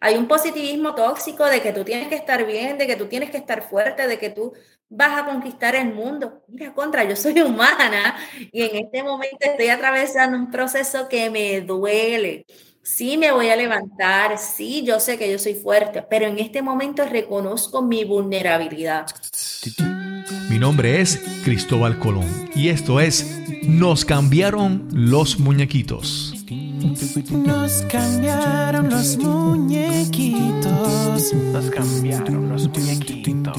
Hay un positivismo tóxico de que tú tienes que estar bien, de que tú tienes que estar fuerte, de que tú vas a conquistar el mundo. Mira, contra, yo soy humana y en este momento estoy atravesando un proceso que me duele. Sí, me voy a levantar, sí, yo sé que yo soy fuerte, pero en este momento reconozco mi vulnerabilidad. Mi nombre es Cristóbal Colón y esto es Nos cambiaron los muñequitos. Nos cambiaron los muñequitos. Nos cambiaron los muñequitos.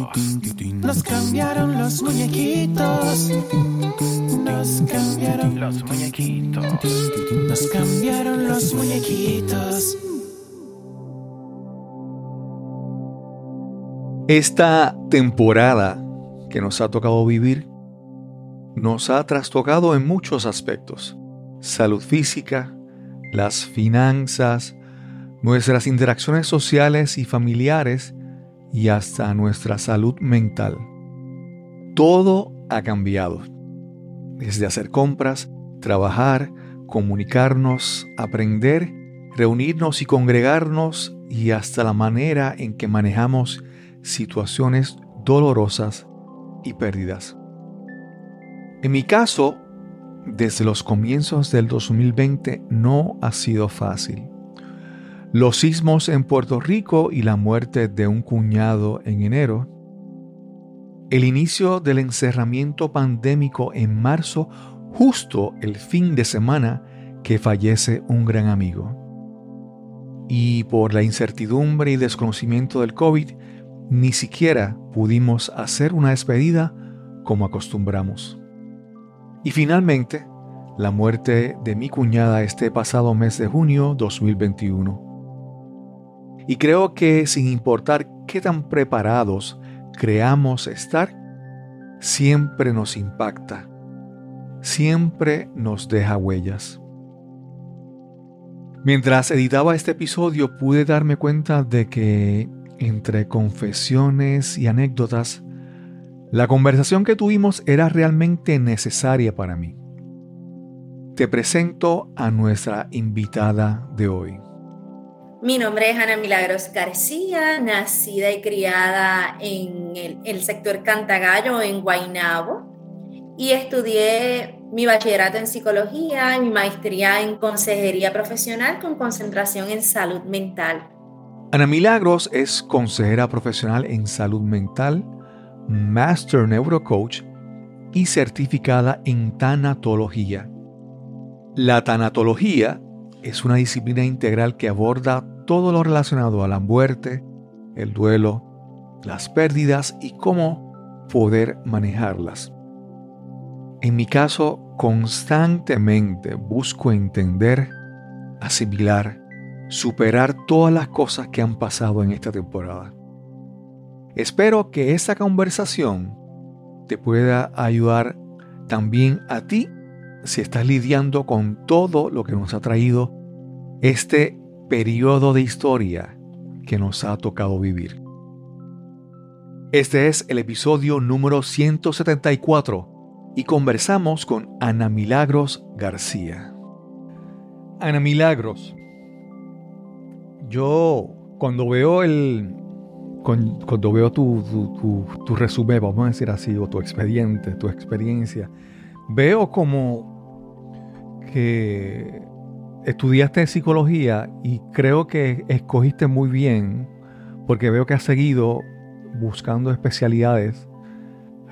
Nos cambiaron los muñequitos. Nos cambiaron los muñequitos. Nos cambiaron los muñequitos. Esta temporada que nos ha tocado vivir nos ha trastocado en muchos aspectos. Salud física, las finanzas, nuestras interacciones sociales y familiares y hasta nuestra salud mental. Todo ha cambiado. Desde hacer compras, trabajar, comunicarnos, aprender, reunirnos y congregarnos y hasta la manera en que manejamos situaciones dolorosas y pérdidas. En mi caso, desde los comienzos del 2020 no ha sido fácil. Los sismos en Puerto Rico y la muerte de un cuñado en enero. El inicio del encerramiento pandémico en marzo, justo el fin de semana que fallece un gran amigo. Y por la incertidumbre y desconocimiento del COVID, ni siquiera pudimos hacer una despedida como acostumbramos. Y finalmente, la muerte de mi cuñada este pasado mes de junio 2021. Y creo que sin importar qué tan preparados creamos estar, siempre nos impacta, siempre nos deja huellas. Mientras editaba este episodio pude darme cuenta de que entre confesiones y anécdotas la conversación que tuvimos era realmente necesaria para mí. Te presento a nuestra invitada de hoy. Mi nombre es Ana Milagros García, nacida y criada en el, sector Cantagallo, en Guaynabo, y estudié mi bachillerato en psicología y mi maestría en consejería profesional con concentración en salud mental. Ana Milagros es consejera profesional en salud mental Master Neurocoach y certificada en tanatología. La tanatología es una disciplina integral que aborda todo lo relacionado a la muerte, el duelo, las pérdidas y cómo poder manejarlas. En mi caso, constantemente busco entender, asimilar, superar todas las cosas que han pasado en esta temporada. Espero que esta conversación te pueda ayudar también a ti si estás lidiando con todo lo que nos ha traído este periodo de historia que nos ha tocado vivir. Este es el episodio número 174 y conversamos con Ana Milagros García. Ana Milagros, yo cuando veo el, cuando veo tu, resumen, vamos a decir así, o tu expediente, tu experiencia, veo como que estudiaste psicología y creo que escogiste muy bien, porque veo que has seguido buscando especialidades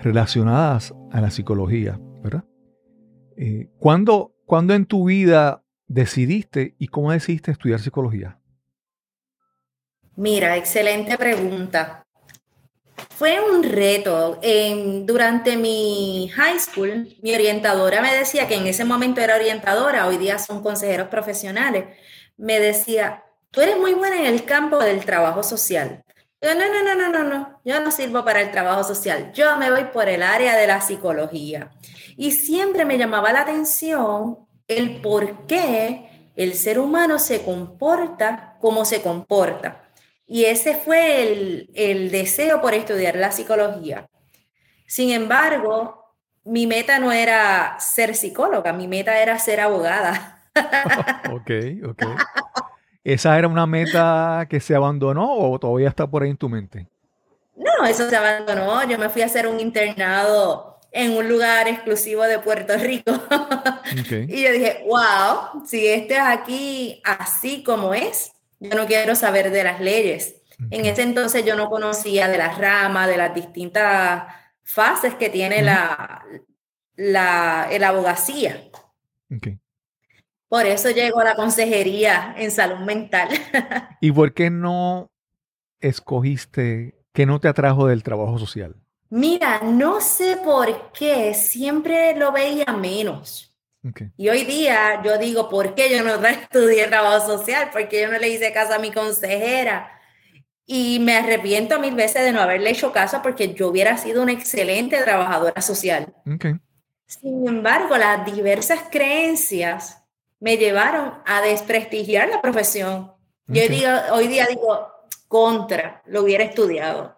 relacionadas a la psicología, ¿verdad? Eh, ¿cuándo, ¿Cuándo en tu vida decidiste y cómo decidiste estudiar psicología? Mira, excelente pregunta. Fue un reto. durante mi high school, mi orientadora me decía que en ese momento era orientadora, hoy día son consejeros profesionales. Me decía, tú eres muy buena en el campo del trabajo social. Yo, no, no, no, no, no, no, yo no sirvo para el trabajo social, yo me voy por el área de la psicología. Y siempre me llamaba la atención el por qué el ser humano se comporta como se comporta. Y ese fue el, deseo por estudiar la psicología. Sin embargo, mi meta no era ser psicóloga, mi meta era ser abogada. ok, ok. ¿Esa era una meta que se abandonó o todavía está por ahí en tu mente? No, eso se abandonó. Yo me fui a hacer un internado en un lugar exclusivo de Puerto Rico. Okay. y yo dije, wow, si este es aquí así como es, yo no quiero saber de las leyes. En ese entonces yo no conocía de las ramas, de las distintas fases que tiene la, la, la abogacía. Okay. Por eso llego a la consejería en salud mental. ¿Y por qué no escogiste, qué no te atrajo del trabajo social? Mira, no sé por qué, siempre lo veía menos. Okay. Y hoy día yo digo, ¿por qué yo no estudié trabajo social? Porque yo no le hice caso a mi consejera. Y me arrepiento mil veces de no haberle hecho caso porque yo hubiera sido una excelente trabajadora social. Okay. Sin embargo, las diversas creencias me llevaron a desprestigiar la profesión. Yo digo, hoy día digo, contra, lo hubiera estudiado.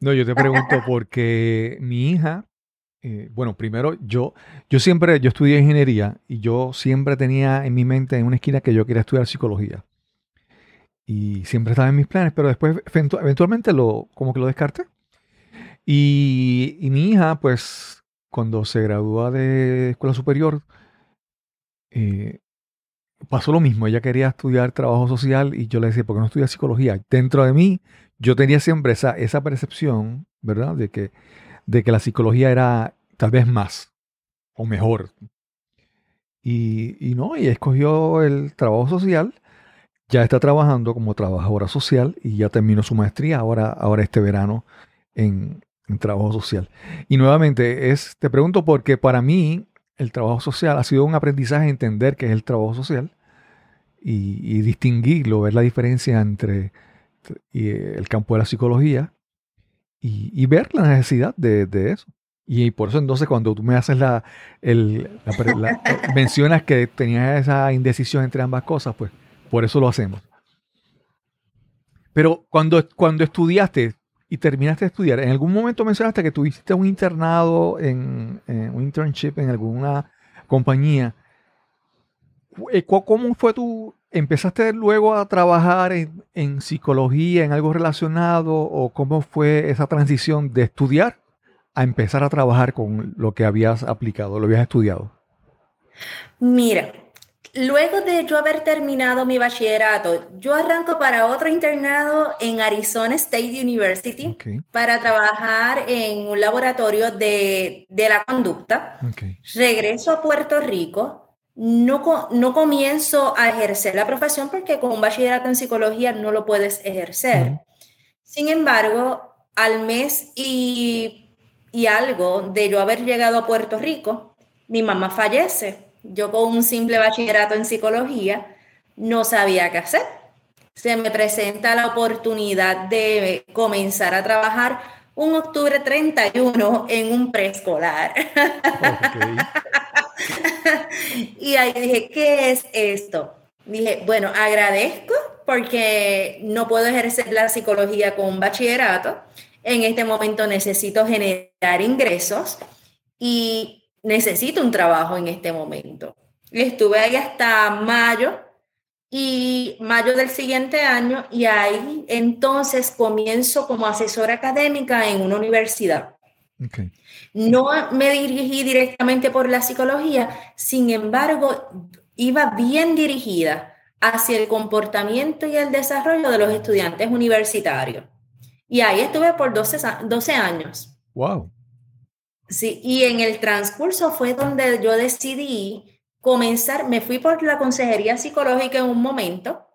No, yo te pregunto porque mi hija, eh, bueno, primero yo, yo siempre, yo estudié ingeniería y yo siempre tenía en mi mente en una esquina que yo quería estudiar psicología. Y siempre estaba en mis planes, pero después eventu- eventualmente lo, como que lo descarté. Y, y mi hija, pues, cuando se gradúa de escuela superior, eh, pasó lo mismo. Ella quería estudiar trabajo social y yo le decía, ¿por qué no estudias psicología? Dentro de mí, yo tenía siempre esa, esa percepción, ¿verdad? De que, de que la psicología era tal vez más o mejor. Y, no, y escogió el trabajo social. Ya está trabajando como trabajadora social y ya terminó su maestría ahora, ahora este verano en, en trabajo social. Y nuevamente, es, te pregunto porque para mí el trabajo social ha sido un aprendizaje entender qué es el trabajo social y, distinguirlo, ver la diferencia entre el campo de la psicología y, y ver la necesidad de, de eso. Y por eso entonces cuando tú me haces la, el, la pre- la- eh, mencionas que tenías esa indecisión entre ambas cosas, pues por eso lo hacemos. Pero cuando, cuando estudiaste y terminaste de estudiar, ¿en algún momento mencionaste que tuviste un internado, en, en un internship en alguna compañía? Eh, ¿Cómo fue tu... ¿Empezaste luego a trabajar en, en psicología, en algo relacionado? ¿O cómo fue esa transición de estudiar a empezar a trabajar con lo que habías aplicado, lo habías estudiado? Mira, luego de yo haber terminado mi bachillerato, yo arranco para otro internado en Arizona State University para trabajar en un laboratorio de, de la conducta. Regreso a Puerto Rico. No, no comienzo a ejercer la profesión porque con un bachillerato en psicología no lo puedes ejercer. Sin embargo, al mes y, y algo de yo haber llegado a Puerto Rico, mi mamá fallece. Yo con un simple bachillerato en psicología no sabía qué hacer. Se me presenta la oportunidad de comenzar a trabajar un octubre 31 en un preescolar. Y ahí dije, ¿qué es esto? Dije, bueno, agradezco porque no puedo ejercer la psicología con un bachillerato. En este momento necesito generar ingresos y necesito un trabajo en este momento. Estuve ahí hasta mayo y mayo del siguiente año y ahí entonces comienzo como asesora académica en una universidad. No me dirigí directamente por la psicología, sin embargo, iba bien dirigida hacia el comportamiento y el desarrollo de los estudiantes universitarios. Y ahí estuve por 12, a- 12 años. Wow. Sí, y en el transcurso fue donde yo decidí comenzar, me fui por la consejería psicológica en un momento,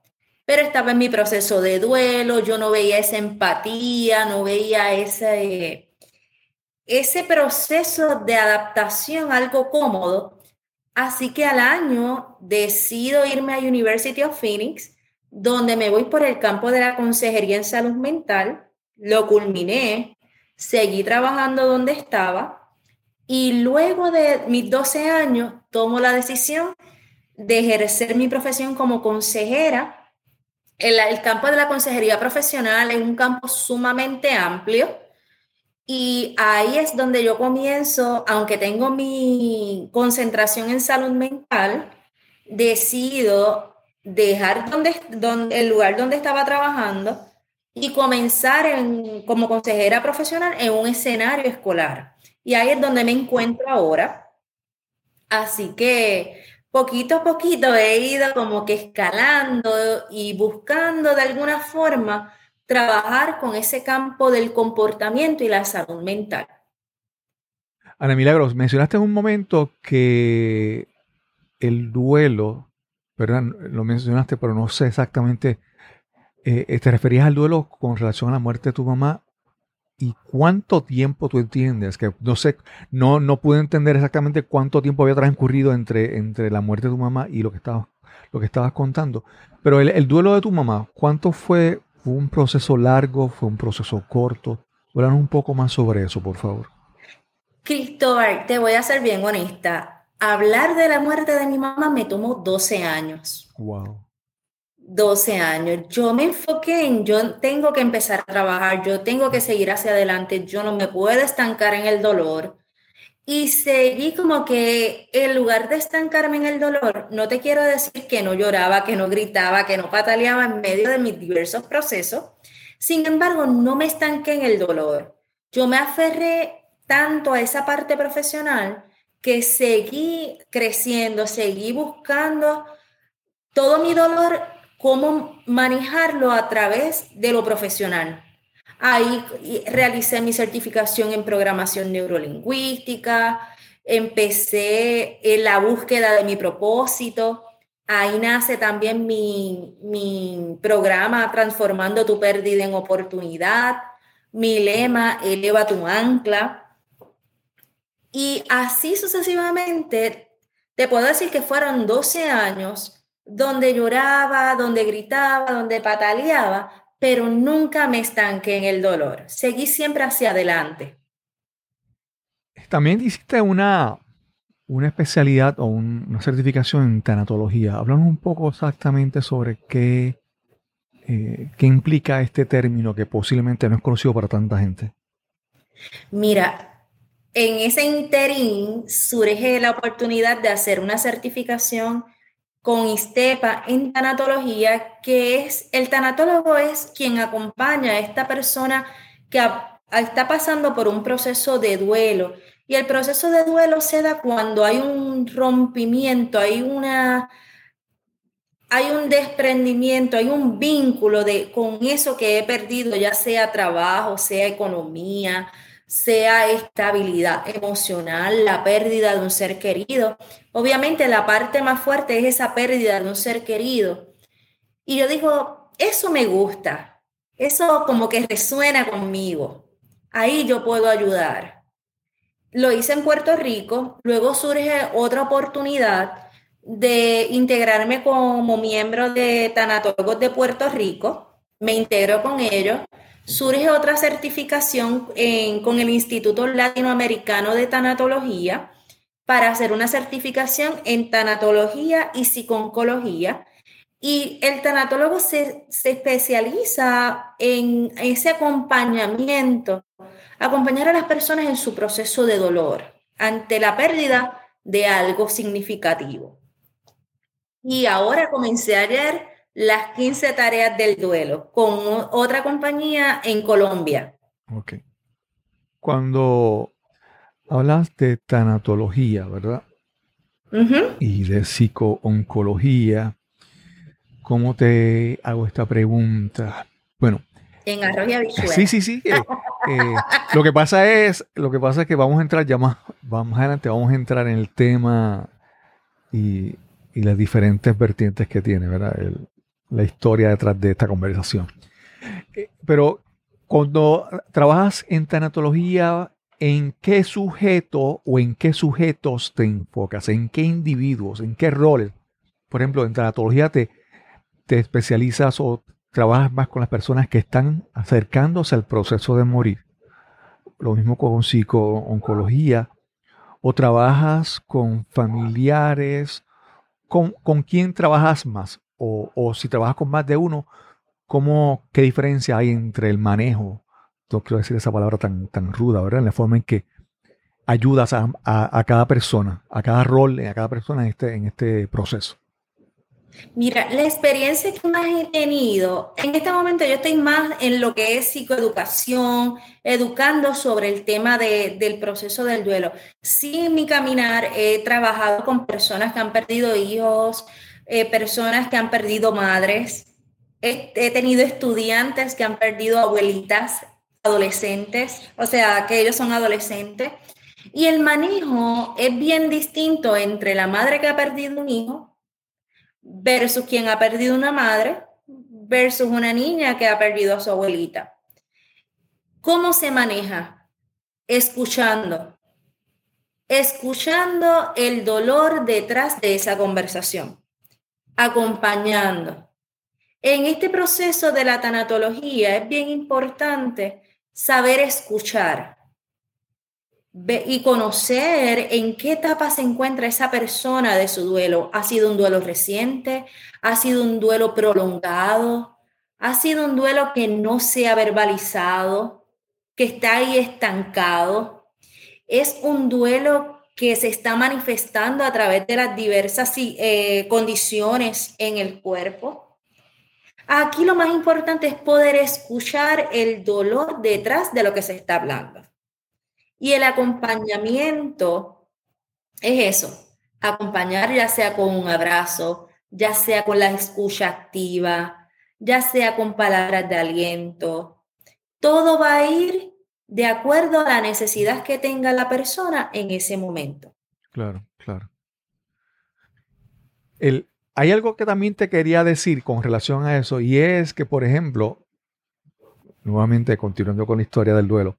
pero estaba en mi proceso de duelo, yo no veía esa empatía, no veía ese ese proceso de adaptación algo cómodo. Así que al año decido irme a University of Phoenix, donde me voy por el campo de la consejería en salud mental, lo culminé, seguí trabajando donde estaba y luego de mis 12 años tomo la decisión de ejercer mi profesión como consejera. El, el campo de la consejería profesional es un campo sumamente amplio y ahí es donde yo comienzo, aunque tengo mi concentración en salud mental, decido dejar donde, donde, el lugar donde estaba trabajando y comenzar en, como consejera profesional en un escenario escolar. Y ahí es donde me encuentro ahora. Así que poquito a poquito he ido como que escalando y buscando de alguna forma trabajar con ese campo del comportamiento y la salud mental. Ana Milagros, mencionaste en un momento que el duelo, ¿verdad? Lo mencionaste, pero no sé exactamente, eh, te referías al duelo con relación a la muerte de tu mamá y cuánto tiempo tú entiendes, que no sé, no, no pude entender exactamente cuánto tiempo había transcurrido entre, entre la muerte de tu mamá y lo que estabas, lo que estabas contando, pero el, duelo de tu mamá, ¿cuánto fue? ¿Fue un proceso largo? ¿Fue un proceso corto? Háblanos un poco más sobre eso, por favor. Cristóbal, te voy a ser bien honesta. Hablar de la muerte de mi mamá me tomó 12 años. Wow. 12 años. Yo me enfoqué en, yo tengo que empezar a trabajar, yo tengo que seguir hacia adelante, yo no me puedo estancar en el dolor. Y seguí como que en lugar de estancarme en el dolor, no te quiero decir que no lloraba, que no gritaba, que no pataleaba en medio de mis diversos procesos. Sin embargo, no me estanqué en el dolor. Yo me aferré tanto a esa parte profesional que seguí creciendo, seguí buscando todo mi dolor cómo manejarlo a través de lo profesional. Ahí realicé mi certificación en programación neurolingüística, empecé en la búsqueda de mi propósito. Ahí nace también mi, mi programa Transformando tu pérdida en oportunidad, mi lema Eleva tu ancla. Y así sucesivamente, te puedo decir que fueron 12 años donde lloraba, donde gritaba, donde pataleaba, pero nunca me estanqué en el dolor. Seguí siempre hacia adelante. También hiciste una, una especialidad o una certificación en tanatología. Háblanos un poco exactamente sobre qué, eh, qué implica este término que posiblemente no es conocido para tanta gente. Mira, en ese interín surge la oportunidad de hacer una certificación con ISTEPA en tanatología, que es el tanatólogo es quien acompaña a esta persona que está pasando por un proceso de duelo. Y el proceso de duelo se da cuando hay un rompimiento, hay una hay un desprendimiento, hay un vínculo de con eso que he perdido, ya sea trabajo, sea economía, sea estabilidad emocional, la pérdida de un ser querido. Obviamente la parte más fuerte es esa pérdida de un ser querido. Y yo digo, eso me gusta, eso como que resuena conmigo. Ahí yo puedo ayudar. Lo hice en Puerto Rico, luego surge otra oportunidad de integrarme como miembro de Tanatólogos de Puerto Rico. Me integro con ellos surge otra certificación con el Instituto Latinoamericano de Tanatología para hacer una certificación en tanatología y psiconcología. Y el tanatólogo se, se especializa en ese acompañamiento, acompañar a las personas en su proceso de dolor ante la pérdida de algo significativo. Y ahora comencé ayer las 15 tareas del duelo con otra compañía en Colombia. Ok. Cuando hablas de tanatología, ¿verdad? Y de psicooncología, ¿cómo te hago esta pregunta? Bueno. En arroz y Sí, sí, sí. Eh, eh, lo que pasa es, lo que pasa es que vamos a entrar ya más, vamos adelante, vamos a entrar en el tema y, y las diferentes vertientes que tiene, ¿verdad? El, la historia detrás de esta conversación. Eh, pero cuando trabajas en tanatología, ¿en qué sujeto o en qué sujetos te enfocas? ¿En qué individuos? ¿En qué roles? Por ejemplo, en tanatología te, te especializas o trabajas más con las personas que están acercándose al proceso de morir. Lo mismo con psico-oncología. O trabajas con familiares. ¿Con, ¿Con quién trabajas más? O, si trabajas con más de uno, ¿cómo, ¿qué diferencia hay entre el manejo? No quiero decir esa palabra tan, tan ruda, ¿verdad? En la forma en que ayudas a, cada persona, a cada rol, a cada persona en este, en este proceso. Mira, la experiencia que más he tenido, en este momento yo estoy más en lo que es psicoeducación, educando sobre el tema de, del proceso del duelo. Sí, en mi caminar he trabajado con personas que han perdido hijos, eh, personas que han perdido madres, he, he tenido estudiantes que han perdido abuelitas, adolescentes, o sea, que ellos son adolescentes. Y el manejo es bien distinto entre la madre que ha perdido un hijo versus quien ha perdido una madre versus una niña que ha perdido a su abuelita. ¿Cómo se maneja? Escuchando. Escuchando el dolor detrás de esa conversación. Acompañando. En este proceso de la tanatología es bien importante saber escuchar y conocer en qué etapa se encuentra esa persona de su duelo. ¿Ha sido un duelo reciente? ¿Ha sido un duelo prolongado? ¿Ha sido un duelo que no se ha verbalizado? ¿Que está ahí estancado? ¿Es un duelo que se está manifestando a través de las diversas eh, condiciones en el cuerpo? Aquí lo más importante es poder escuchar el dolor detrás de lo que se está hablando. Y el acompañamiento es eso, acompañar ya sea con un abrazo, ya sea con la escucha activa, ya sea con palabras de aliento. Todo va a ir de acuerdo a la necesidad que tenga la persona en ese momento. Claro, claro. El, hay algo que también te quería decir con relación a eso y es que, por ejemplo, nuevamente continuando con la historia del duelo,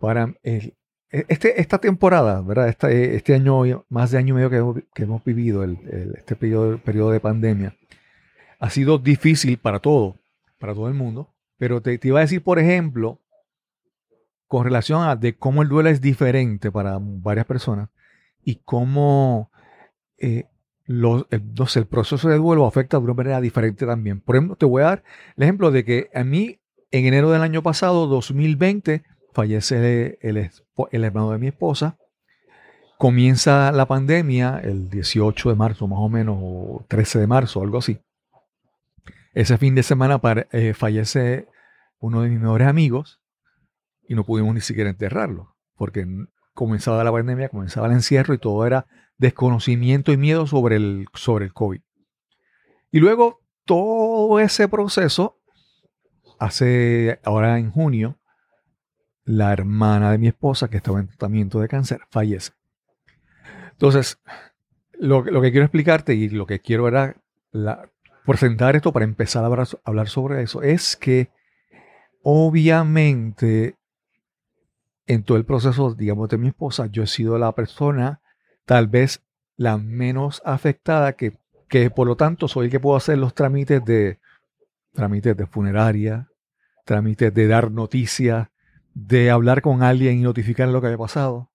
para e, este, esta temporada, ¿verdad? Este, este año, más de año y medio que, hemos vivido, este periodo, periodo, de pandemia, ha sido difícil para todo, para todo el mundo. Pero te, iba a decir, por ejemplo, con relación a de cómo el duelo es diferente para varias personas y cómo eh, los, el, el, proceso de duelo afecta de una manera diferente también. Por ejemplo, te voy a dar el ejemplo de que a mí en enero del año pasado, 2020, fallece el, el, hermano de mi esposa. Comienza la pandemia el 18 de marzo, más o menos, o 13 de marzo, algo así. Ese fin de semana eh, fallece uno de mis mejores amigos y no pudimos ni siquiera enterrarlo, porque comenzaba la pandemia, comenzaba el encierro y todo era desconocimiento y miedo sobre el, sobre el COVID. Y luego todo ese proceso, hace ahora en junio, la hermana de mi esposa, que estaba en tratamiento de cáncer, fallece. Entonces, lo, que quiero explicarte y lo que quiero era la, presentar esto para empezar a hablar, sobre eso, es que obviamente en todo el proceso, digamos, de mi esposa, yo he sido la persona tal vez la menos afectada, que, que por lo tanto soy el que puedo hacer los trámites de trámites de funeraria, trámites de dar noticias, de hablar con alguien y notificar lo que había pasado.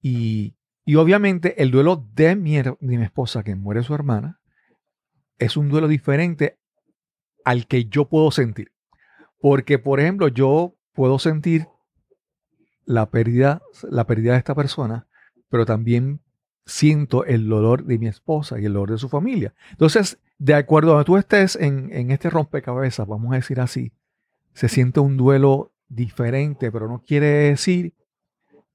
Y, obviamente el duelo de mi, de mi esposa, que muere su hermana, es un duelo diferente al que yo puedo sentir. Porque, por ejemplo, yo puedo sentir la pérdida, la pérdida de esta persona, pero también siento el dolor de mi esposa y el dolor de su familia. Entonces, de acuerdo a donde tú estés en, en este rompecabezas, vamos a decir así, se siente un duelo diferente, pero no quiere decir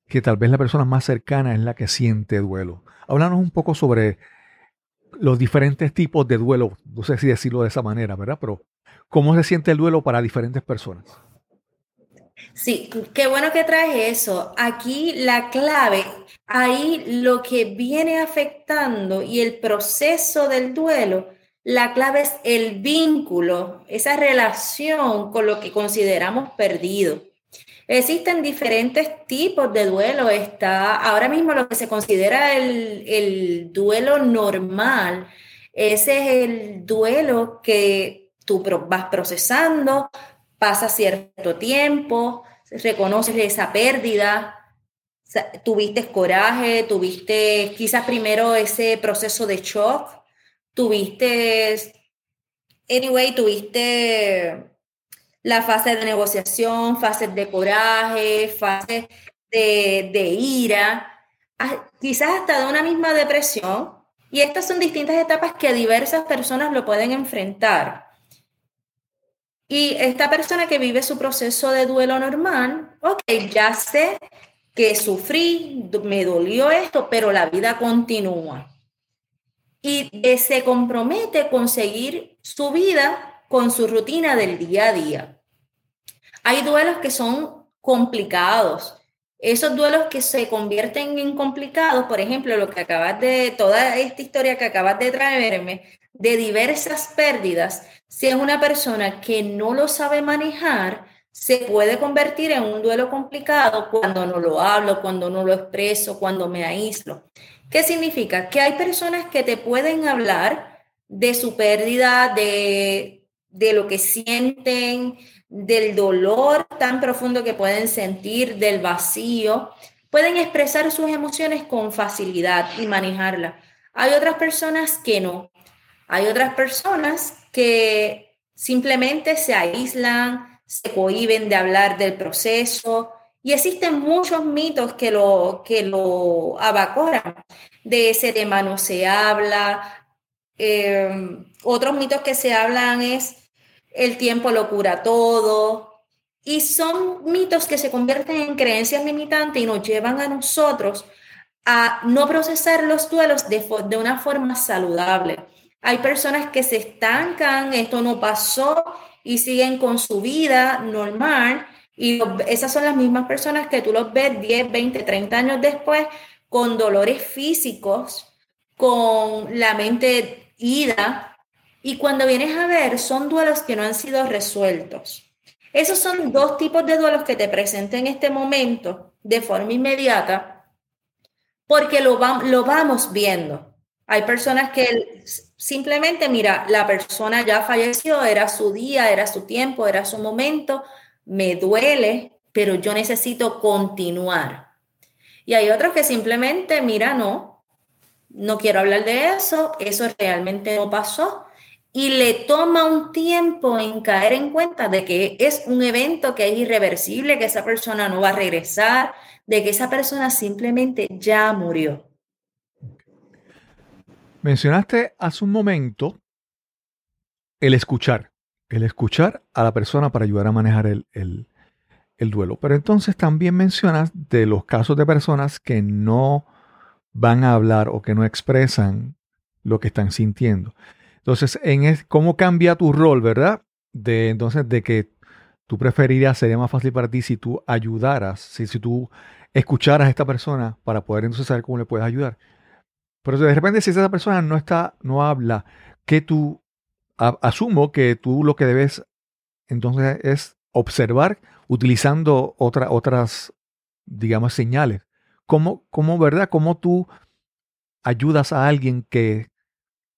que tal vez la persona más cercana es la que siente duelo. Háblanos un poco sobre los diferentes tipos de duelo, no sé si decirlo de esa manera, ¿verdad? Pero cómo se siente el duelo para diferentes personas. Sí, qué bueno que traes eso. Aquí la clave, ahí lo que viene afectando y el proceso del duelo la clave es el vínculo, esa relación con lo que consideramos perdido. Existen diferentes tipos de duelo. Está ahora mismo lo que se considera el, duelo normal. Ese es el duelo que tú vas procesando, pasa cierto tiempo, reconoces esa pérdida, tuviste coraje, tuviste quizás primero ese proceso de shock tuviste, anyway, tuviste la fase de negociación, fases de coraje, fases de, ira, ah, quizás hasta de una misma depresión, Y estas son distintas etapas que diversas personas lo pueden enfrentar. Y esta persona que vive su proceso de duelo normal, ok, ya sé que sufrí, me dolió esto, pero la vida continúa. Y se compromete con seguir su vida con su rutina del día a día. Hay duelos que son complicados. Esos duelos que se convierten en complicados, por ejemplo, lo que acabas de, toda esta historia que acabas de traerme, de diversas pérdidas, si es una persona que no lo sabe manejar, se puede convertir en un duelo complicado cuando no lo hablo, cuando no lo expreso, cuando me aíslo. ¿Qué significa? Que hay personas que te pueden hablar de su pérdida, de, de lo que sienten, del dolor tan profundo que pueden sentir, del vacío. Pueden expresar sus emociones con facilidad y manejarla. Hay otras personas que no. Hay otras personas que simplemente se aíslan, se cohiben de hablar del proceso y existen muchos mitos que lo, que lo abacoran. De ese tema no se habla. Eh, otros mitos que se hablan es el tiempo lo cura todo. Y son mitos que se convierten en creencias limitantes y nos llevan a nosotros a no procesar los duelos de, de una forma saludable. Hay personas que se estancan, esto no pasó y siguen con su vida normal. Y esas son las mismas personas que tú los ves 10, 20, 30 años después con dolores físicos, con la mente ida. Y cuando vienes a ver, son duelos que no han sido resueltos. Esos son dos tipos de duelos que te presento en este momento de forma inmediata, porque lo, lo vamos viendo. Hay personas que simplemente, mira, la persona ya falleció, era su día, era su tiempo, era su momento, me duele, pero yo necesito continuar. Y hay otros que simplemente, mira, no, no quiero hablar de eso, eso realmente no pasó. Y le toma un tiempo en caer en cuenta de que es un evento que es irreversible, que esa persona no va a regresar, de que esa persona simplemente ya murió. Mencionaste hace un momento el escuchar, el escuchar a la persona para ayudar a manejar el, el, duelo. Pero entonces también mencionas de los casos de personas que no van a hablar o que no expresan lo que están sintiendo. Entonces, en ¿cómo cambia tu rol, verdad? De entonces de que tú preferirías, sería más fácil para ti si tú ayudaras, si, si tú escucharas a esta persona para poder entonces saber cómo le puedes ayudar. Pero de repente, si esa persona no está, no habla, que tú asumo que tú lo que debes entonces es observar utilizando otra, otras, digamos, señales. ¿Cómo, ¿Cómo, verdad? ¿Cómo tú ayudas a alguien que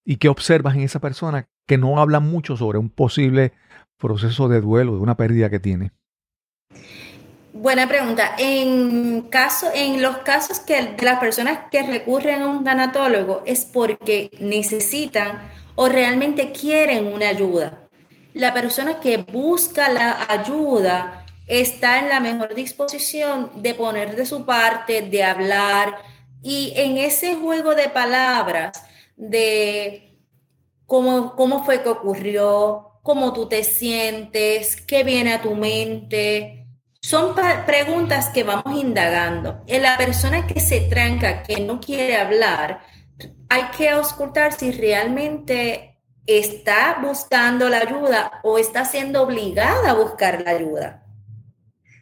y que observas en esa persona que no habla mucho sobre un posible proceso de duelo, de una pérdida que tiene? Buena pregunta. En, caso, en los casos que de las personas que recurren a un tanatólogo es porque necesitan o realmente quieren una ayuda. La persona que busca la ayuda está en la mejor disposición de poner de su parte, de hablar y en ese juego de palabras de cómo, cómo fue que ocurrió, cómo tú te sientes, qué viene a tu mente, son preguntas que vamos indagando. En la persona que se tranca, que no quiere hablar, hay que auscultar si realmente está buscando la ayuda o está siendo obligada a buscar la ayuda.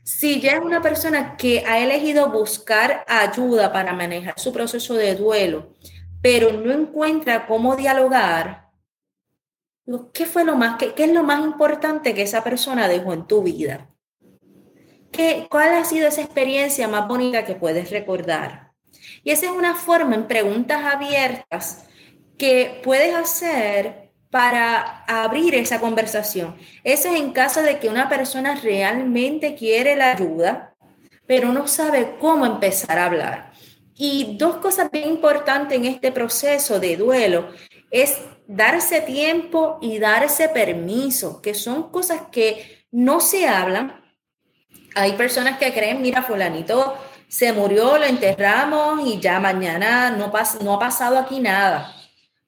Si ya es una persona que ha elegido buscar ayuda para manejar su proceso de duelo, pero no encuentra cómo dialogar, ¿qué fue lo más, qué es lo más importante que esa persona dejó en tu vida? ¿Qué, ¿Cuál ha sido esa experiencia más bonita que puedes recordar? Y esa es una forma en preguntas abiertas que puedes hacer para abrir esa conversación. Eso es en caso de que una persona realmente quiere la ayuda, pero no sabe cómo empezar a hablar. Y dos cosas bien importantes en este proceso de duelo es darse tiempo y darse permiso, que son cosas que no se hablan, hay personas que creen, mira, fulanito se murió, lo enterramos y ya mañana no, no ha pasado aquí nada.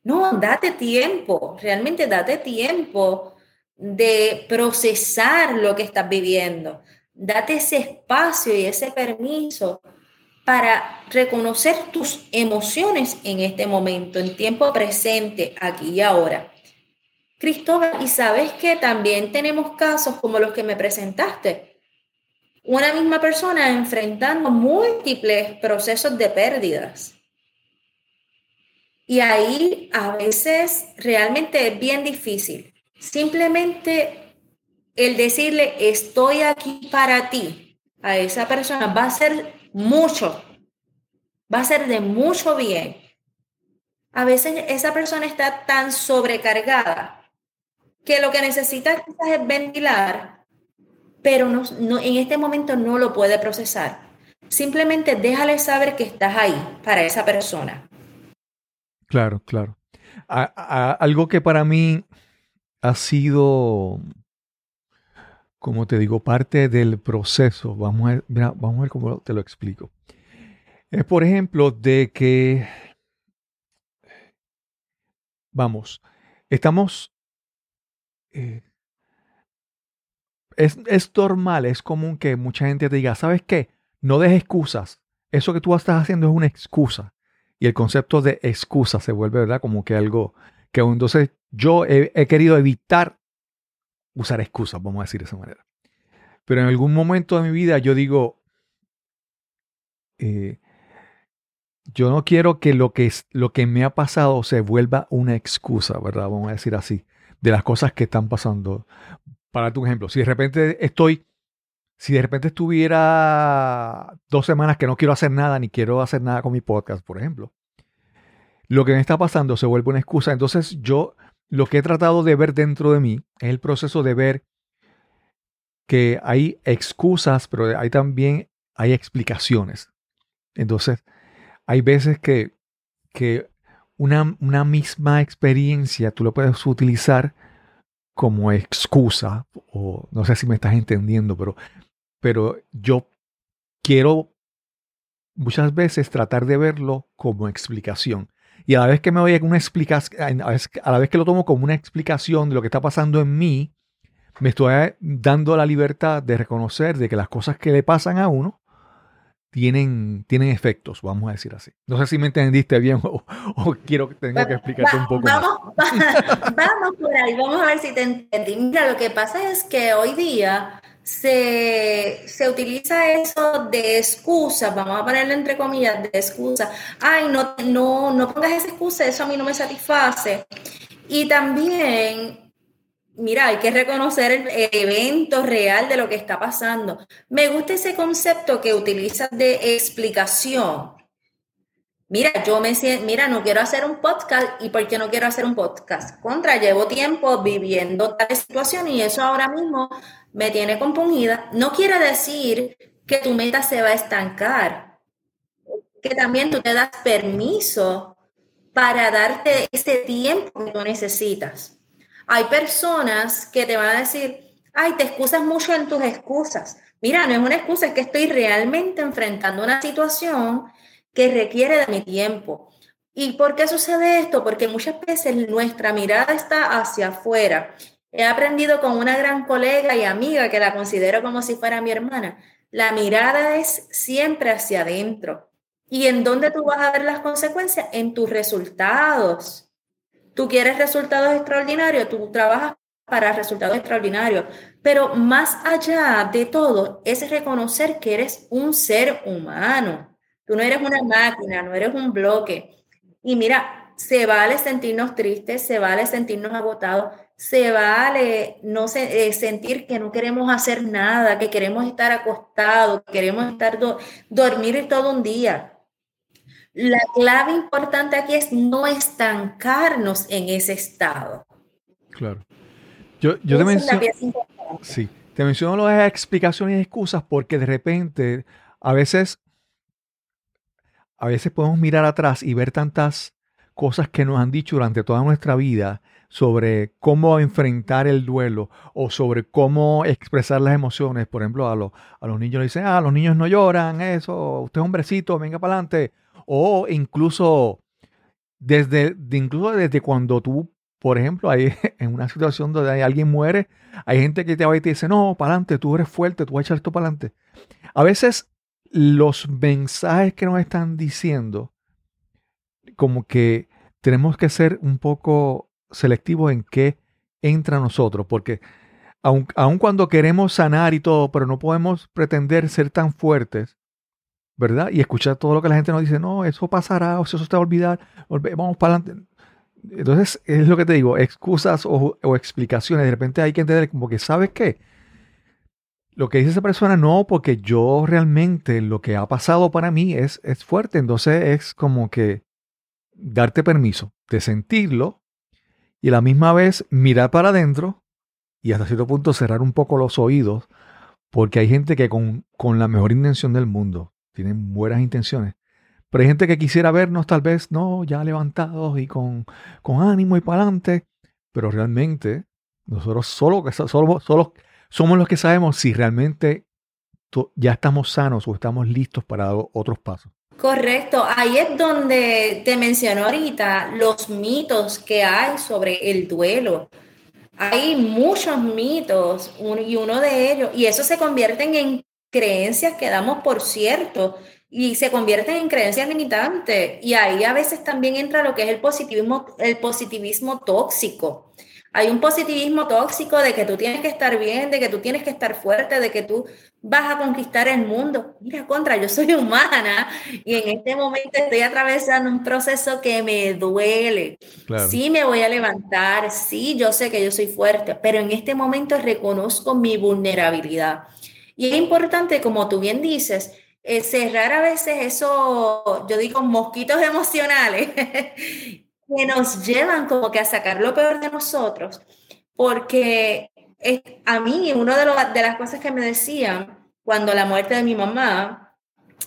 No, date tiempo, realmente date tiempo de procesar lo que estás viviendo. Date ese espacio y ese permiso para reconocer tus emociones en este momento, en tiempo presente, aquí y ahora. Cristóbal, y sabes que también tenemos casos como los que me presentaste. Una misma persona enfrentando múltiples procesos de pérdidas. Y ahí a veces realmente es bien difícil. Simplemente el decirle estoy aquí para ti a esa persona va a ser mucho, va a ser de mucho bien. A veces esa persona está tan sobrecargada que lo que necesita es ventilar, pero no, en este momento no lo puede procesar. Simplemente déjale saber que estás ahí para esa persona. Claro, claro. algo que para mí ha sido como te digo, parte del proceso. Vamos a, ver, vamos a ver cómo te lo explico. Es, por ejemplo, de que, vamos, estamos, eh, es, es, normal, es común que mucha gente te diga, ¿sabes qué? No des excusas. Eso que tú estás haciendo es una excusa. Y el concepto de excusa se vuelve, ¿verdad? Como que algo que entonces yo he querido evitar usar excusas, vamos a decir de esa manera. Pero en algún momento de mi vida yo digo, eh, yo no quiero que lo, que lo que me ha pasado se vuelva una excusa, ¿verdad? Vamos a decir así, de las cosas que están pasando. Para tu ejemplo, si de repente estoy, si de repente estuviera dos semanas que no quiero hacer nada, ni quiero hacer nada con mi podcast, por ejemplo, lo que me está pasando se vuelve una excusa. Entonces yo lo que he tratado de ver dentro de mí es el proceso de ver que hay excusas, pero hay también hay explicaciones. Entonces, hay veces que, que una, misma experiencia tú lo puedes utilizar como excusa, o no sé si me estás entendiendo, pero, pero yo quiero muchas veces tratar de verlo como explicación. Y a la vez que me doy una explicación, a la vez que lo tomo como una explicación de lo que está pasando en mí, me estoy dando la libertad de reconocer de que las cosas que le pasan a uno tienen, tienen efectos, vamos a decir así. No sé si me entendiste bien o, quiero que tenga que explicarte un poco vamos, más. vamos por ahí, vamos a ver si te entendí. Mira, lo que pasa es que hoy día se, se, utiliza eso de excusa, vamos a ponerlo entre comillas, de excusa. Ay, no, no, no pongas esa excusa, eso a mí no me satisface. Y también, mira, hay que reconocer el, evento real de lo que está pasando. Me gusta ese concepto que utilizas de explicación. Mira, yo me siento, mira, no quiero hacer un podcast y ¿por qué no quiero hacer un podcast? Contra, llevo tiempo viviendo tal situación y eso ahora mismo me tiene compungida, no quiere decir que tu meta se va a estancar, que también tú te das permiso para darte ese tiempo que tú necesitas. Hay personas que te van a decir, ay, te excusas mucho en tus excusas. Mira, no es una excusa, es que estoy realmente enfrentando una situación que requiere de mi tiempo. ¿Y por qué sucede esto? Porque muchas veces nuestra mirada está hacia afuera He aprendido con una gran colega y amiga que la considero como si fuera mi hermana. La mirada es siempre hacia adentro. ¿Y en dónde tú vas a ver las consecuencias? En tus resultados. Tú quieres resultados extraordinarios, tú trabajas para resultados extraordinarios. Pero más allá de todo es reconocer que eres un ser humano. Tú no eres una máquina, no eres un bloque. Y mira, se vale sentirnos tristes, se vale sentirnos agotados, se vale no eh, sentir que no queremos hacer nada, que queremos estar acostados, que queremos estar dormir todo un día. La clave importante aquí es no estancarnos en ese estado. Claro. Yo, yo te menciono, sí, te menciono las explicaciones y excusas porque de repente a veces, a veces podemos mirar atrás y ver tantas cosas que nos han dicho durante toda nuestra vida sobre cómo enfrentar el duelo o sobre cómo expresar las emociones. Por ejemplo, a, los, a los niños le dicen, ah, los niños no lloran, eso, usted es hombrecito, venga para adelante. O incluso desde, de- incluso desde cuando tú, por ejemplo, hay en una situación donde alguien muere, hay gente que te va y te dice, no, para adelante, tú eres fuerte, tú vas a echar esto para adelante. A veces los mensajes que nos están diciendo, como que tenemos que ser un poco selectivos en qué entra a nosotros, porque aun cuando queremos sanar y todo, pero no podemos pretender ser tan fuertes, ¿verdad? Y escuchar todo lo que la gente nos dice, no, eso pasará, o eso te va a olvidar, vamos para adelante. Entonces, es lo que te digo, excusas o, o explicaciones, de repente hay que entender como que, ¿sabes qué? Lo que dice esa persona, no, porque yo realmente lo que ha pasado para mí es, es fuerte, entonces es como que darte permiso de sentirlo y a la misma vez mirar para adentro y hasta cierto punto cerrar un poco los oídos, porque hay gente que con, con la mejor intención del mundo, tienen buenas intenciones, pero hay gente que quisiera vernos tal vez, no, ya levantados y con, con ánimo y para adelante, pero realmente nosotros solo, solo, solo somos los que sabemos si realmente ya estamos sanos o estamos listos para dar otros pasos. Correcto, ahí es donde te mencionó ahorita los mitos que hay sobre el duelo. Hay muchos mitos y uno de ellos, y eso se convierten en creencias que damos por cierto y se convierten en creencias limitantes. Y ahí a veces también entra lo que es el positivismo, el positivismo tóxico. Hay un positivismo tóxico de que tú tienes que estar bien, de que tú tienes que estar fuerte, de que tú vas a conquistar el mundo. Mira, contra, yo soy humana y en este momento estoy atravesando un proceso que me duele. Claro. Sí me voy a levantar, sí, yo sé que yo soy fuerte, pero en este momento reconozco mi vulnerabilidad. Y es importante, como tú bien dices, eh, cerrar a veces esos, yo digo, mosquitos emocionales que nos llevan como que a sacar lo peor de nosotros, porque es- a mí una de, lo- de las cosas que me decían cuando la muerte de mi mamá,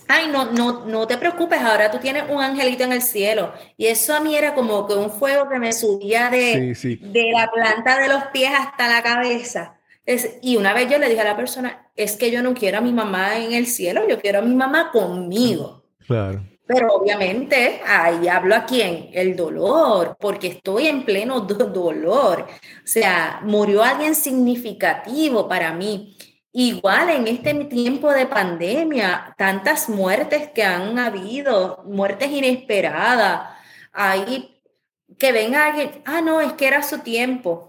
ay, no, no, no te preocupes, ahora tú tienes un angelito en el cielo. Y eso a mí era como que un fuego que me subía de, Sí, sí. de la planta de los pies hasta la cabeza. Es- y una vez yo le dije a la persona, es que yo no quiero a mi mamá en el cielo, yo quiero a mi mamá conmigo. Claro. Pero obviamente ahí hablo a quién, el dolor, porque estoy en pleno do- dolor. O sea, murió alguien significativo para mí. Igual en este tiempo de pandemia, tantas muertes que han habido, muertes inesperadas. Ahí que venga alguien, ah, no, es que era su tiempo.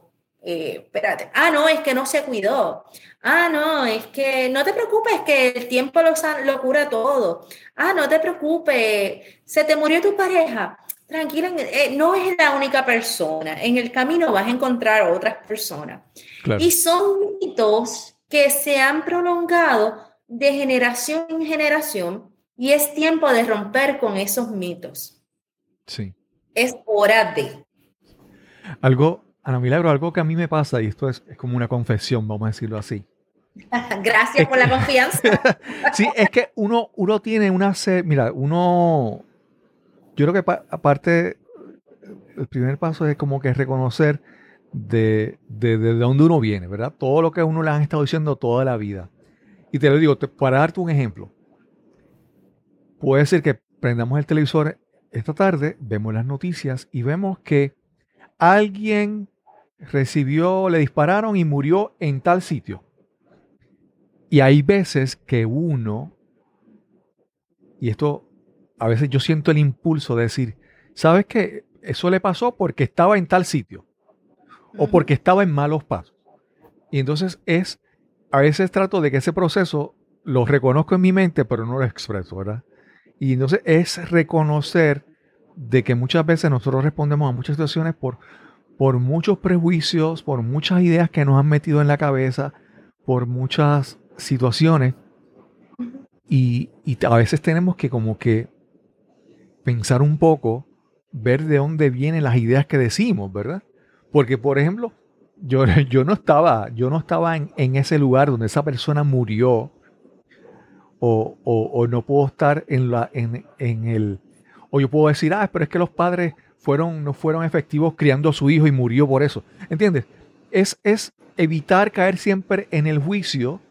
Eh, espérate, ah, no, es que no se cuidó. Ah, no, es que no te preocupes, que el tiempo lo, lo cura todo. Ah, no te preocupes, se te murió tu pareja. Tranquila, eh, no es la única persona. En el camino vas a encontrar otras personas. Claro. Y son mitos que se han prolongado de generación en generación y es tiempo de romper con esos mitos. Sí. Es hora de. Algo, Ana Milagro, algo que a mí me pasa, y esto es, es como una confesión, vamos a decirlo así. Gracias por la confianza. Sí, es que uno, uno tiene una se- mira, uno, yo creo que pa- aparte, el primer paso es como que reconocer de, de, de dónde uno viene, ¿verdad? Todo lo que a uno le han estado diciendo toda la vida. Y te lo digo, te- para darte un ejemplo, puede ser que prendamos el televisor esta tarde, vemos las noticias y vemos que alguien recibió, le dispararon y murió en tal sitio. Y hay veces que uno, y esto a veces yo siento el impulso de decir, ¿sabes qué? Eso le pasó porque estaba en tal sitio o porque estaba en malos pasos. Y entonces es, a veces trato de que ese proceso lo reconozco en mi mente, pero no lo expreso, ¿verdad? Y entonces es reconocer de que muchas veces nosotros respondemos a muchas situaciones por, por muchos prejuicios, por muchas ideas que nos han metido en la cabeza, por muchas situaciones. Y, y a veces tenemos que como que pensar un poco, ver de dónde vienen las ideas que decimos, ¿verdad? Porque, por ejemplo, yo, yo no estaba, yo no estaba en, en ese lugar donde esa persona murió, o, o- o no puedo estar en, la, en, en el, o yo puedo decir, ah, pero es que los padres fueron, no fueron efectivos criando a su hijo y murió por eso. ¿Entiendes? Es, es evitar caer siempre en el juicio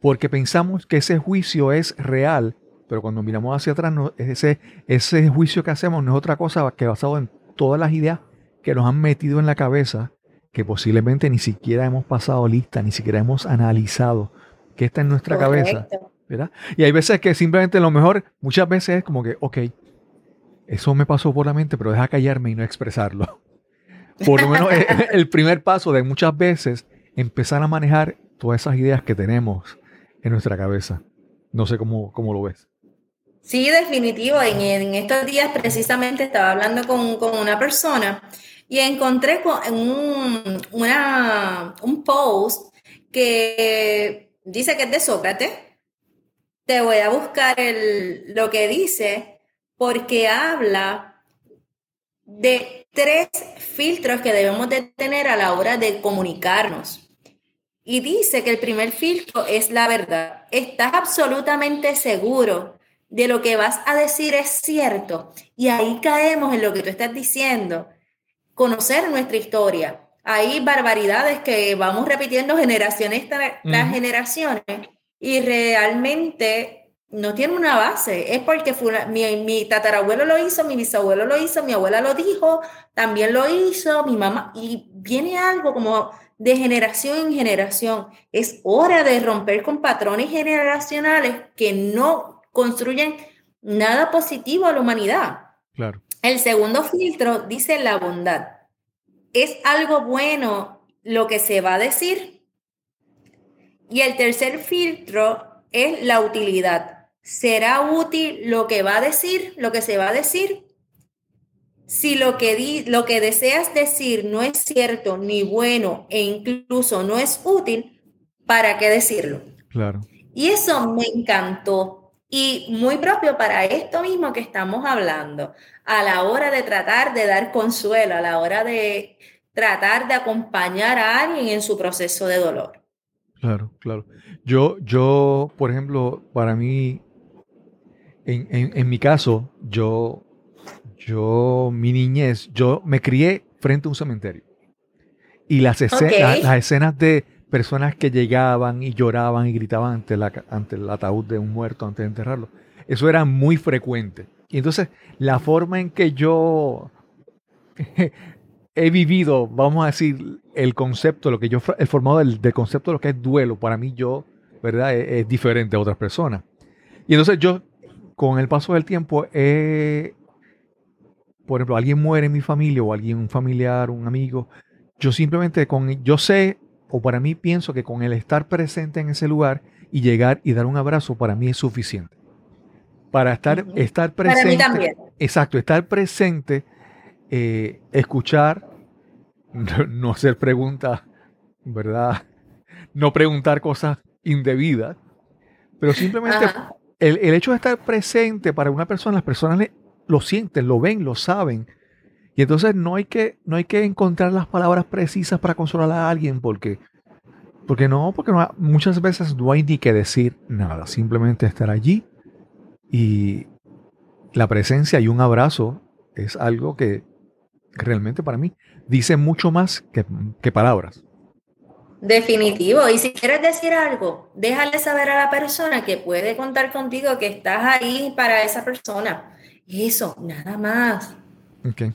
porque pensamos que ese juicio es real pero cuando miramos hacia atrás, no- ese, ese juicio que hacemos no es otra cosa que basado en todas las ideas que nos han metido en la cabeza, que posiblemente ni siquiera hemos pasado lista, ni siquiera hemos analizado que está en nuestra cabeza. ¿verdad? Y hay veces que simplemente lo mejor, muchas veces es como que, ok, eso me pasó por la mente, pero deja callarme y no expresarlo. Por lo menos es el primer paso de muchas veces empezar a manejar todas esas ideas que tenemos en nuestra cabeza. No sé cómo, cómo lo ves. Sí, definitivo. En, en estos días precisamente estaba hablando con, con una persona y encontré con- un, una- un post que dice que es de Sócrates. Te voy a buscar el, lo que dice porque habla de tres filtros que debemos de tener a la hora de comunicarnos. Y dice que el primer filtro es la verdad. ¿Estás absolutamente seguro de lo que vas a decir es cierto? Y ahí caemos en lo que tú estás diciendo. Conocer nuestra historia. Hay barbaridades que vamos repitiendo generaciones tra- tras Ujú. generaciones y realmente no tiene una base. Es porque fula- mi, mi tatarabuelo lo hizo, mi bisabuelo lo hizo, mi abuela lo dijo, también lo hizo, mi mamá. Y viene algo como de generación en generación. Es hora de romper con patrones generacionales que no construyen nada positivo a la humanidad. Claro. El segundo filtro dice la bondad. ¿Es algo bueno lo que se va a decir? Y el tercer filtro es la utilidad. ¿Será útil lo que va a decir, lo que se va a decir? Si lo que, di- lo que deseas decir no es cierto ni bueno e incluso no es útil, ¿para qué decirlo? Claro. Y eso me encantó y muy propio para esto mismo que estamos hablando, a la hora de tratar de dar consuelo, a la hora de tratar de acompañar a alguien en su proceso de dolor. Claro, claro. Yo, yo, por ejemplo, para mí, en, en- en mi caso, yo, yo, mi niñez, yo me crié frente a un cementerio. Y las, la- escenas de personas que llegaban y lloraban y gritaban ante, la, ante el ataúd de un muerto antes de enterrarlo, eso era muy frecuente. Y entonces, la forma en que yo he vivido, vamos a decir, el concepto, lo que yo he formado del, del concepto de lo que es duelo, para mí yo, ¿verdad? Es, es diferente a otras personas. Y entonces yo, con el paso del tiempo, he, por ejemplo, alguien muere en mi familia o alguien, un familiar, un amigo, yo simplemente con, yo sé, o para mí pienso que con el estar presente en ese lugar y llegar y dar un abrazo, para mí es suficiente. Para estar, estar Para presente. mí también. Exacto, estar presente, eh, escuchar, no, no hacer preguntas, ¿verdad? No preguntar cosas indebidas, pero simplemente Ajá. El, el hecho de estar presente para una persona, las personas lo sienten, lo ven, lo saben. Y entonces no hay que, no hay que encontrar las palabras precisas para consolar a alguien porque, porque no, porque no- muchas veces no hay ni que decir nada, simplemente estar allí y la presencia y un abrazo es algo que realmente para mí dice mucho más que, que palabras. Definitivo. Y si quieres decir algo, déjale saber a la persona que puede contar contigo, que estás ahí para esa persona. Eso, nada más. Ok.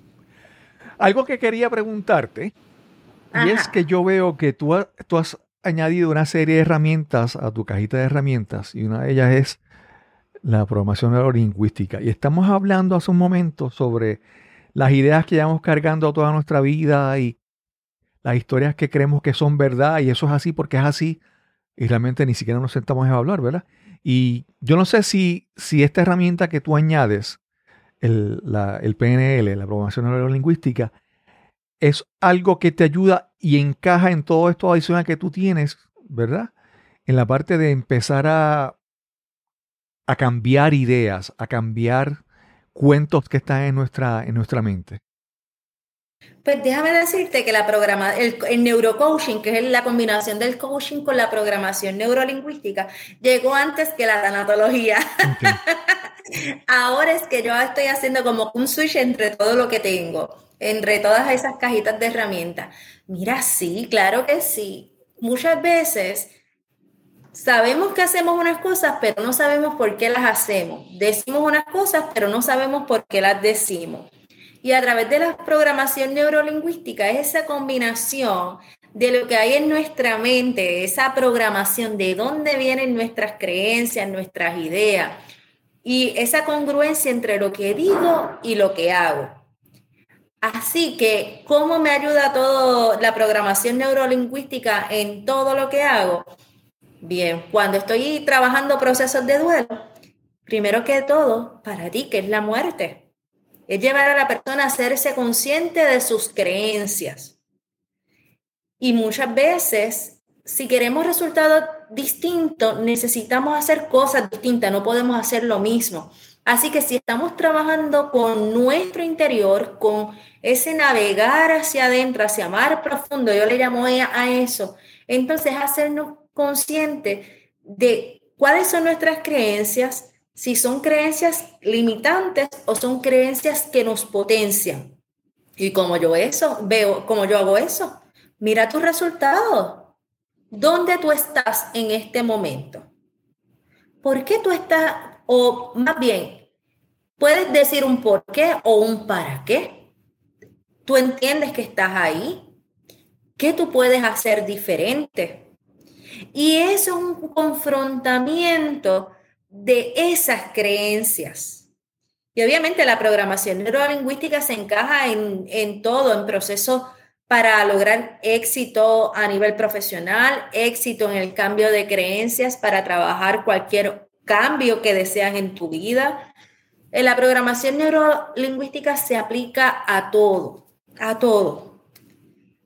Algo que quería preguntarte, y es que yo veo que tú, ha- tú has añadido una serie de herramientas a tu cajita de herramientas, y una de ellas es la programación neurolingüística. Y estamos hablando hace un momento sobre las ideas que llevamos cargando toda nuestra vida y las historias que creemos que son verdad, y eso es así porque es así, y realmente ni siquiera nos sentamos a hablar, ¿verdad? Y yo no sé si, si esta herramienta que tú añades, el, el PNL, la programación neurolingüística, es algo que te ayuda y encaja en todo esto adicional que tú tienes, ¿verdad? En la parte de empezar a, a cambiar ideas, a cambiar cuentos que están en nuestra, en nuestra mente. Pues déjame decirte que la programa, el, el neurocoaching, que es la combinación del coaching con la programación neurolingüística, llegó antes que la tanatología. Ahora es que yo estoy haciendo como un switch entre todo lo que tengo, entre todas esas cajitas de herramientas. Mira, sí, claro que sí. Muchas veces Sabemos que hacemos unas cosas, pero no sabemos por qué las hacemos. Decimos unas cosas, pero no sabemos por qué las decimos. Y a través de la programación neurolingüística es esa combinación de lo que hay en nuestra mente, esa programación, de dónde vienen nuestras creencias, nuestras ideas, y esa congruencia entre lo que digo y lo que hago. Así que, ¿cómo me ayuda todo la programación neurolingüística en todo lo que hago? Bien, cuando estoy trabajando procesos de duelo, primero que todo, para ti, que es la muerte, es llevar a la persona a hacerse consciente de sus creencias y muchas veces, si queremos resultados distintos, necesitamos hacer cosas distintas, no podemos hacer lo mismo. Así que si estamos trabajando con nuestro interior, con ese navegar hacia adentro, hacia mar profundo, yo le llamo a eso, entonces hacernos conscientes de cuáles son nuestras creencias, si son creencias limitantes o son creencias que nos potencian. Y como yo eso veo, como yo hago eso, Mira tus resultados. ¿Dónde tú estás en este momento? ¿Por qué tú estás, o más bien, puedes decir un por qué o un para qué? ¿Tú entiendes que estás ahí? ¿Qué tú puedes hacer diferente? Y eso es un confrontamiento de esas creencias. Y obviamente la programación neurolingüística se encaja en, en todo, en procesos para lograr éxito a nivel profesional, éxito en el cambio de creencias, para trabajar cualquier cambio que deseas en tu vida. En la programación neurolingüística se aplica a todo, a todo.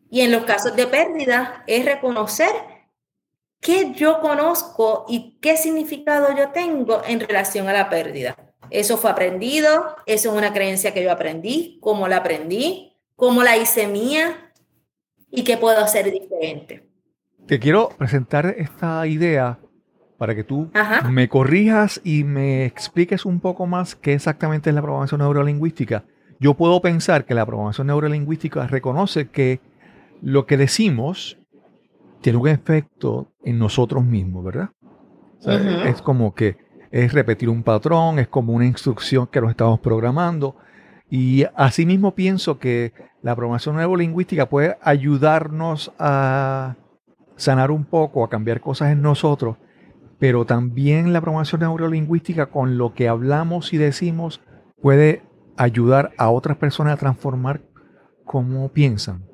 Y en los casos de pérdida es reconocer qué yo conozco y qué significado yo tengo en relación a la pérdida. Eso fue aprendido, eso es una creencia que yo aprendí, cómo la aprendí, cómo la hice mía, y qué puedo hacer diferente. Te quiero presentar esta idea para que tú me corrijas y me expliques un poco más qué exactamente es la programación neurolingüística. Yo puedo pensar que la programación neurolingüística reconoce que lo que decimos tiene un efecto en nosotros mismos, ¿verdad? Es como que es repetir un patrón, es como una instrucción que nos estamos programando. Y asimismo pienso que la programación neurolingüística puede ayudarnos a sanar un poco, a cambiar cosas en nosotros, pero también la programación neurolingüística con lo que hablamos y decimos puede ayudar a otras personas a transformar cómo piensan,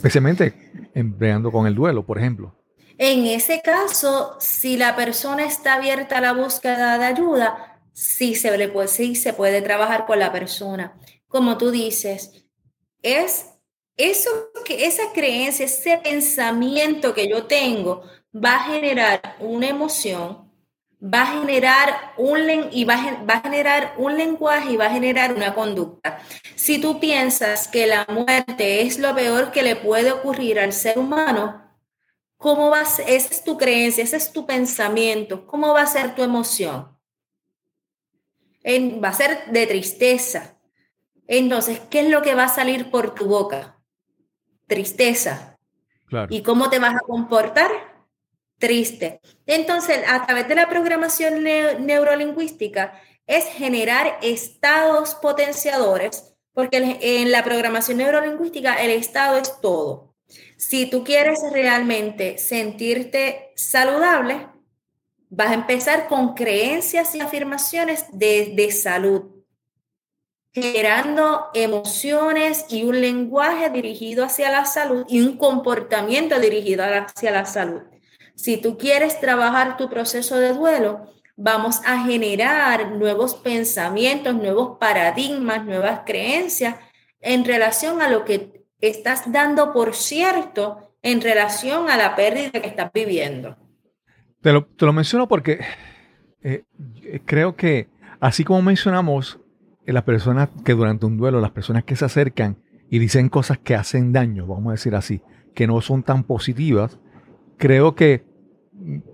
especialmente empleando con el duelo, por ejemplo. En ese caso, si la persona está abierta a la búsqueda de ayuda, sí se, le puede, sí se puede trabajar con la persona. Como tú dices, es eso que esa creencia, ese pensamiento que yo tengo va a generar una emoción, va a generar un y va a, generar un lenguaje y va a generar una conducta. Si tú piensas que la muerte es lo peor que le puede ocurrir al ser humano, ¿cómo va a ser? Esa es tu creencia, ese es tu pensamiento, ¿cómo va a ser tu emoción? va a ser de tristeza, entonces, ¿qué es lo que va a salir por tu boca? Tristeza. ¿Y cómo te vas a comportar? Triste. Entonces, a través de la programación neurolingüística es generar estados potenciadores, porque en la programación neurolingüística el estado es todo. Si tú quieres realmente sentirte saludable, vas a empezar con creencias y afirmaciones de, salud generando emociones y un lenguaje dirigido hacia la salud y un comportamiento dirigido hacia la salud. Si tú quieres trabajar tu proceso de duelo, vamos a generar nuevos pensamientos, nuevos paradigmas, nuevas creencias en relación a lo que estás dando por cierto en relación a la pérdida que estás viviendo. Te lo, te lo menciono porque eh, creo que así como mencionamos las personas que durante un duelo, las personas que se acercan y dicen cosas que hacen daño, vamos a decir así, que no son tan positivas, creo que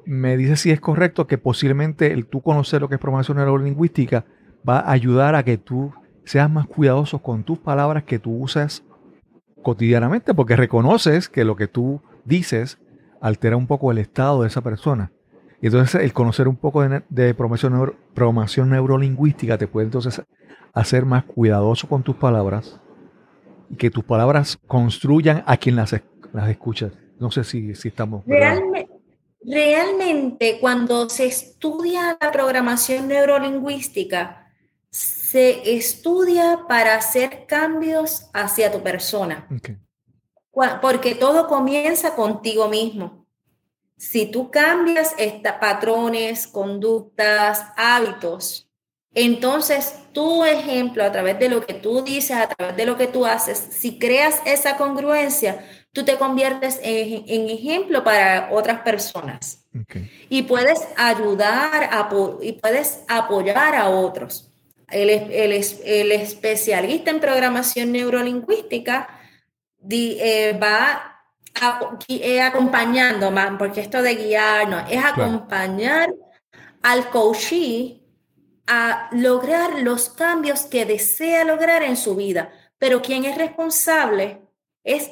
me dice si es correcto que posiblemente el tú conocer lo que es programación neurolingüística va a ayudar a que tú seas más cuidadoso con tus palabras que tú usas cotidianamente, porque reconoces que lo que tú dices altera un poco el estado de esa persona. Y entonces el conocer un poco de, de programación, neuro- programación neurolingüística te puede entonces hacer más cuidadoso con tus palabras y que tus palabras construyan a quien las, las escucha. No sé si, si estamos... ¿verdad? Realme- realmente, cuando se estudia la programación neurolingüística, se estudia para hacer cambios hacia tu persona. Porque todo comienza contigo mismo. Si tú cambias esta, patrones, conductas, hábitos, entonces tu ejemplo a través de lo que tú dices, a través de lo que tú haces, si creas esa congruencia, tú te conviertes en, en ejemplo para otras personas y puedes ayudar apo- y puedes apoyar a otros. El, es- el es- el especialista en programación neurolingüística di- eh, va a- eh, acompañando, más, porque esto de guiar no, es acompañar al coachee a lograr los cambios que desea lograr en su vida. Pero quien es responsable es,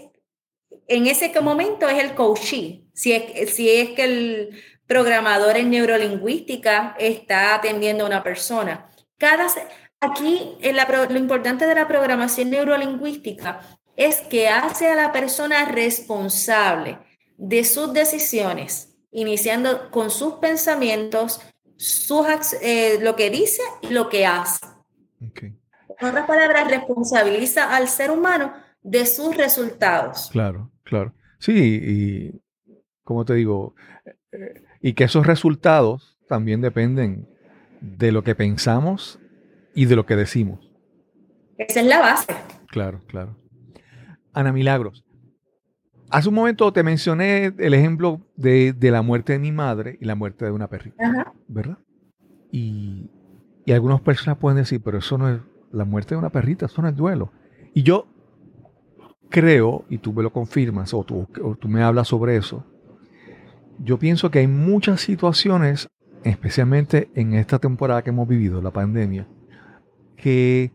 en ese momento es el coachee. Si es, si es que el programador en neurolingüística está atendiendo a una persona. Cada, aquí en la lo importante de la programación neurolingüística es que hace a la persona responsable de sus decisiones, iniciando con sus pensamientos, sus, eh, lo que dice y lo que hace. ok. En otras palabras, responsabiliza al ser humano de sus resultados. Claro, claro. Sí, y como te digo, eh, y que esos resultados también dependen de lo que pensamos y de lo que decimos. Esa es la base. Claro, claro. Ana Milagros, hace un momento te mencioné el ejemplo de, de la muerte de mi madre y la muerte de una perrita, Ajá. ¿verdad? Y, y algunas personas pueden decir, pero eso no es la muerte de una perrita, eso no es duelo. Y yo creo, y tú me lo confirmas, o tú, o tú me hablas sobre eso, yo pienso que hay muchas situaciones, especialmente en esta temporada que hemos vivido, la pandemia, que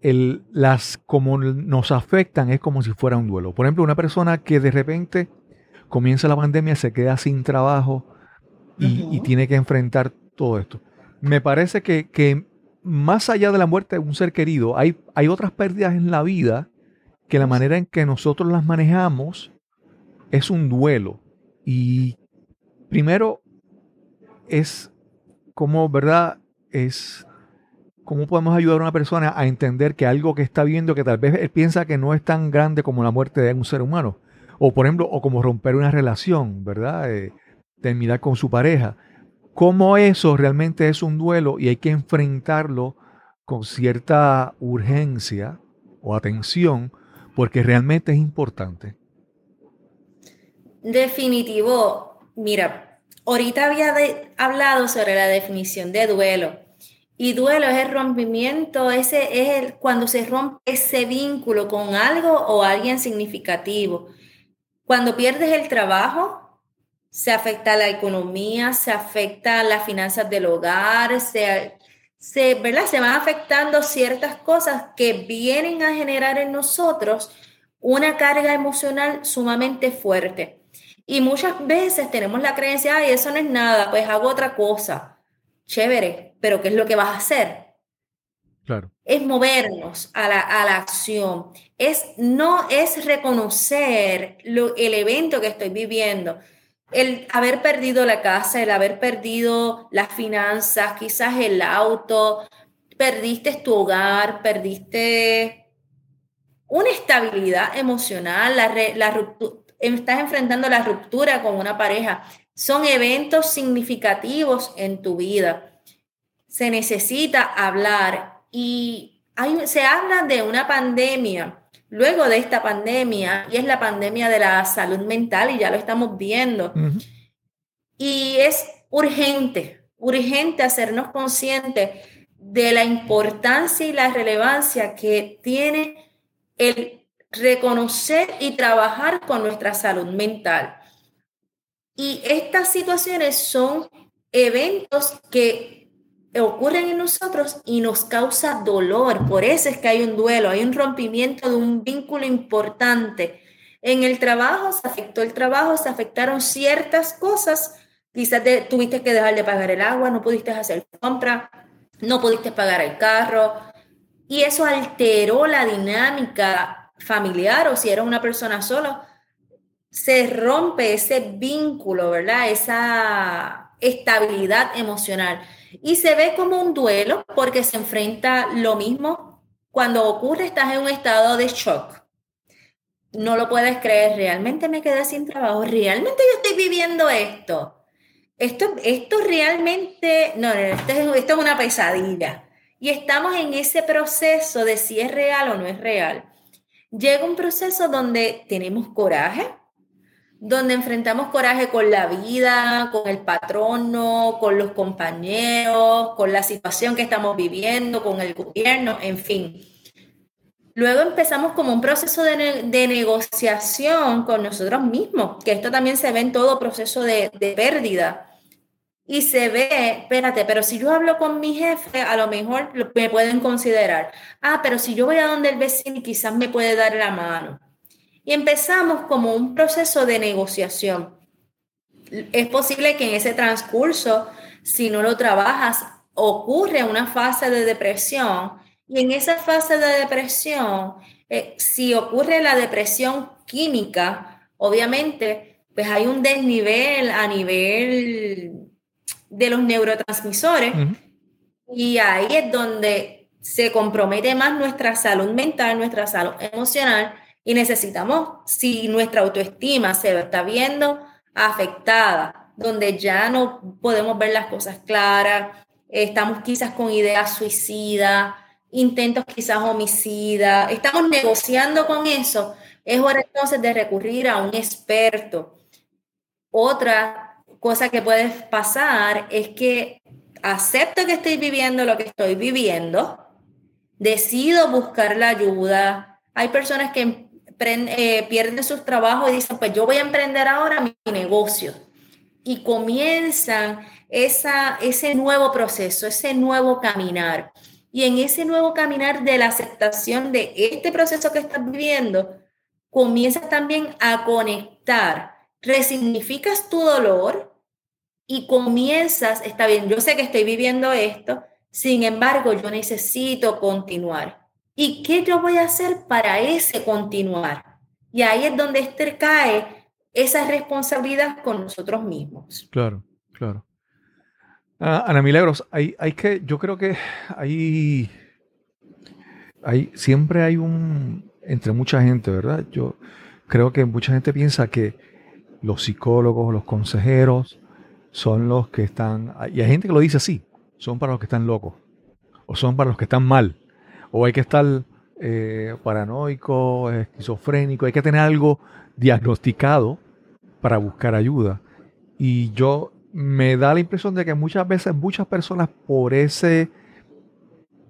el- las como nos afectan es como si fuera un duelo. Por ejemplo, una persona que de repente comienza la pandemia, se queda sin trabajo y, y tiene que enfrentar todo esto. Me parece que, que más allá de la muerte de un ser querido, hay, hay otras pérdidas en la vida que la manera en que nosotros las manejamos es un duelo. Y primero es como, ¿verdad? Es cómo podemos ayudar a una persona a entender que algo que está viendo, que tal vez él piensa que no es tan grande como la muerte de un ser humano. O por ejemplo, o como romper una relación, ¿verdad? Eh, terminar con su pareja. Cómo eso realmente es un duelo y hay que enfrentarlo con cierta urgencia o atención, porque realmente es importante. Definitivo, mira, ahorita había hablado sobre la definición de duelo. Y duelo es el rompimiento, ese es el, cuando se rompe ese vínculo con algo o alguien significativo. Cuando pierdes el trabajo, se afecta la economía, se afecta las finanzas del hogar, se, se, ¿verdad? se van afectando ciertas cosas que vienen a generar en nosotros una carga emocional sumamente fuerte. Y muchas veces tenemos la creencia, ay, eso no es nada, pues hago otra cosa. Chévere, pero ¿qué es lo que vas a hacer? Claro. es movernos a la, a la acción, es no es reconocer lo, el evento que estoy viviendo, el haber perdido la casa, el haber perdido las finanzas, quizás el auto, perdiste tu hogar, perdiste una estabilidad emocional, la, la ruptu- estás enfrentando la ruptura con una pareja. Son eventos significativos en tu vida. Se necesita hablar y hay, se habla de una pandemia, luego de esta pandemia, y es la pandemia de la salud mental, y ya lo estamos viendo. Y es urgente, urgente hacernos conscientes de la importancia y la relevancia que tiene el reconocer y trabajar con nuestra salud mental. Y estas situaciones son eventos que ocurren en nosotros y nos causa dolor. Por eso es que hay un duelo, hay un rompimiento de un vínculo importante. En el trabajo se afectó el trabajo, se afectaron ciertas cosas quizás te- tuviste que dejar de pagar el agua, no pudiste hacer compra, no pudiste pagar el carro, y eso alteró la dinámica familiar, o si eres una persona sola, se rompe ese vínculo, ¿verdad? Esa estabilidad emocional. Y se ve como un duelo porque se enfrenta lo mismo. Cuando ocurre, estás en un estado de shock. No lo puedes creer, realmente me quedé sin trabajo, realmente yo estoy viviendo esto. Esto, esto realmente, no, no, esto es, esto es una pesadilla. Y estamos en ese proceso de si es real o no es real. Llega un proceso donde tenemos coraje, donde enfrentamos coraje con la vida, con el patrono, con los compañeros, con la situación que estamos viviendo, con el gobierno, en fin. Luego empezamos como un proceso de, ne de negociación con nosotros mismos, que esto también se ve en todo proceso de, de pérdida. Y se ve, espérate, pero si yo hablo con mi jefe, a lo mejor me pueden considerar. Ah, pero si yo voy a donde el vecino, quizás me puede dar la mano. Y empezamos como un proceso de negociación. Es posible que en ese transcurso, si no lo trabajas, ocurre una fase de depresión. Y en esa fase de depresión, eh, si ocurre la depresión química, obviamente, pues hay un desnivel a nivel de los neurotransmisores. Uh -huh. Y ahí es donde se compromete más nuestra salud mental, nuestra salud emocional y necesitamos, si nuestra autoestima se está viendo afectada, donde ya no podemos ver las cosas claras, estamos quizás con ideas suicidas, intentos quizás homicidas, estamos negociando con eso, es hora entonces de recurrir a un experto. Otra cosa que puede pasar es que acepto que estoy viviendo lo que estoy viviendo, decido buscar la ayuda. Hay personas que eh, pierden sus trabajos y dicen, pues yo voy a emprender ahora mi negocio. Y comienzan esa, ese nuevo proceso, ese nuevo caminar. Y en ese nuevo caminar de la aceptación de este proceso que estás viviendo, comienzas también a conectar, resignificas tu dolor y comienzas, está bien, yo sé que estoy viviendo esto, sin embargo, yo necesito continuar. ¿Y qué yo voy a hacer para ese continuar? Y ahí es donde este cae esa responsabilidad con nosotros mismos. Claro, claro. Ah, Ana Milagros, hay, hay que, yo creo que hay, hay, siempre hay un, entre mucha gente, ¿verdad? Yo creo que mucha gente piensa que los psicólogos, los consejeros, son los que están, y hay gente que lo dice así, son para los que están locos, o son para los que están mal, o hay que estar eh, paranoico, esquizofrénico, hay que tener algo diagnosticado para buscar ayuda. Y yo me da la impresión de que muchas veces muchas personas por ese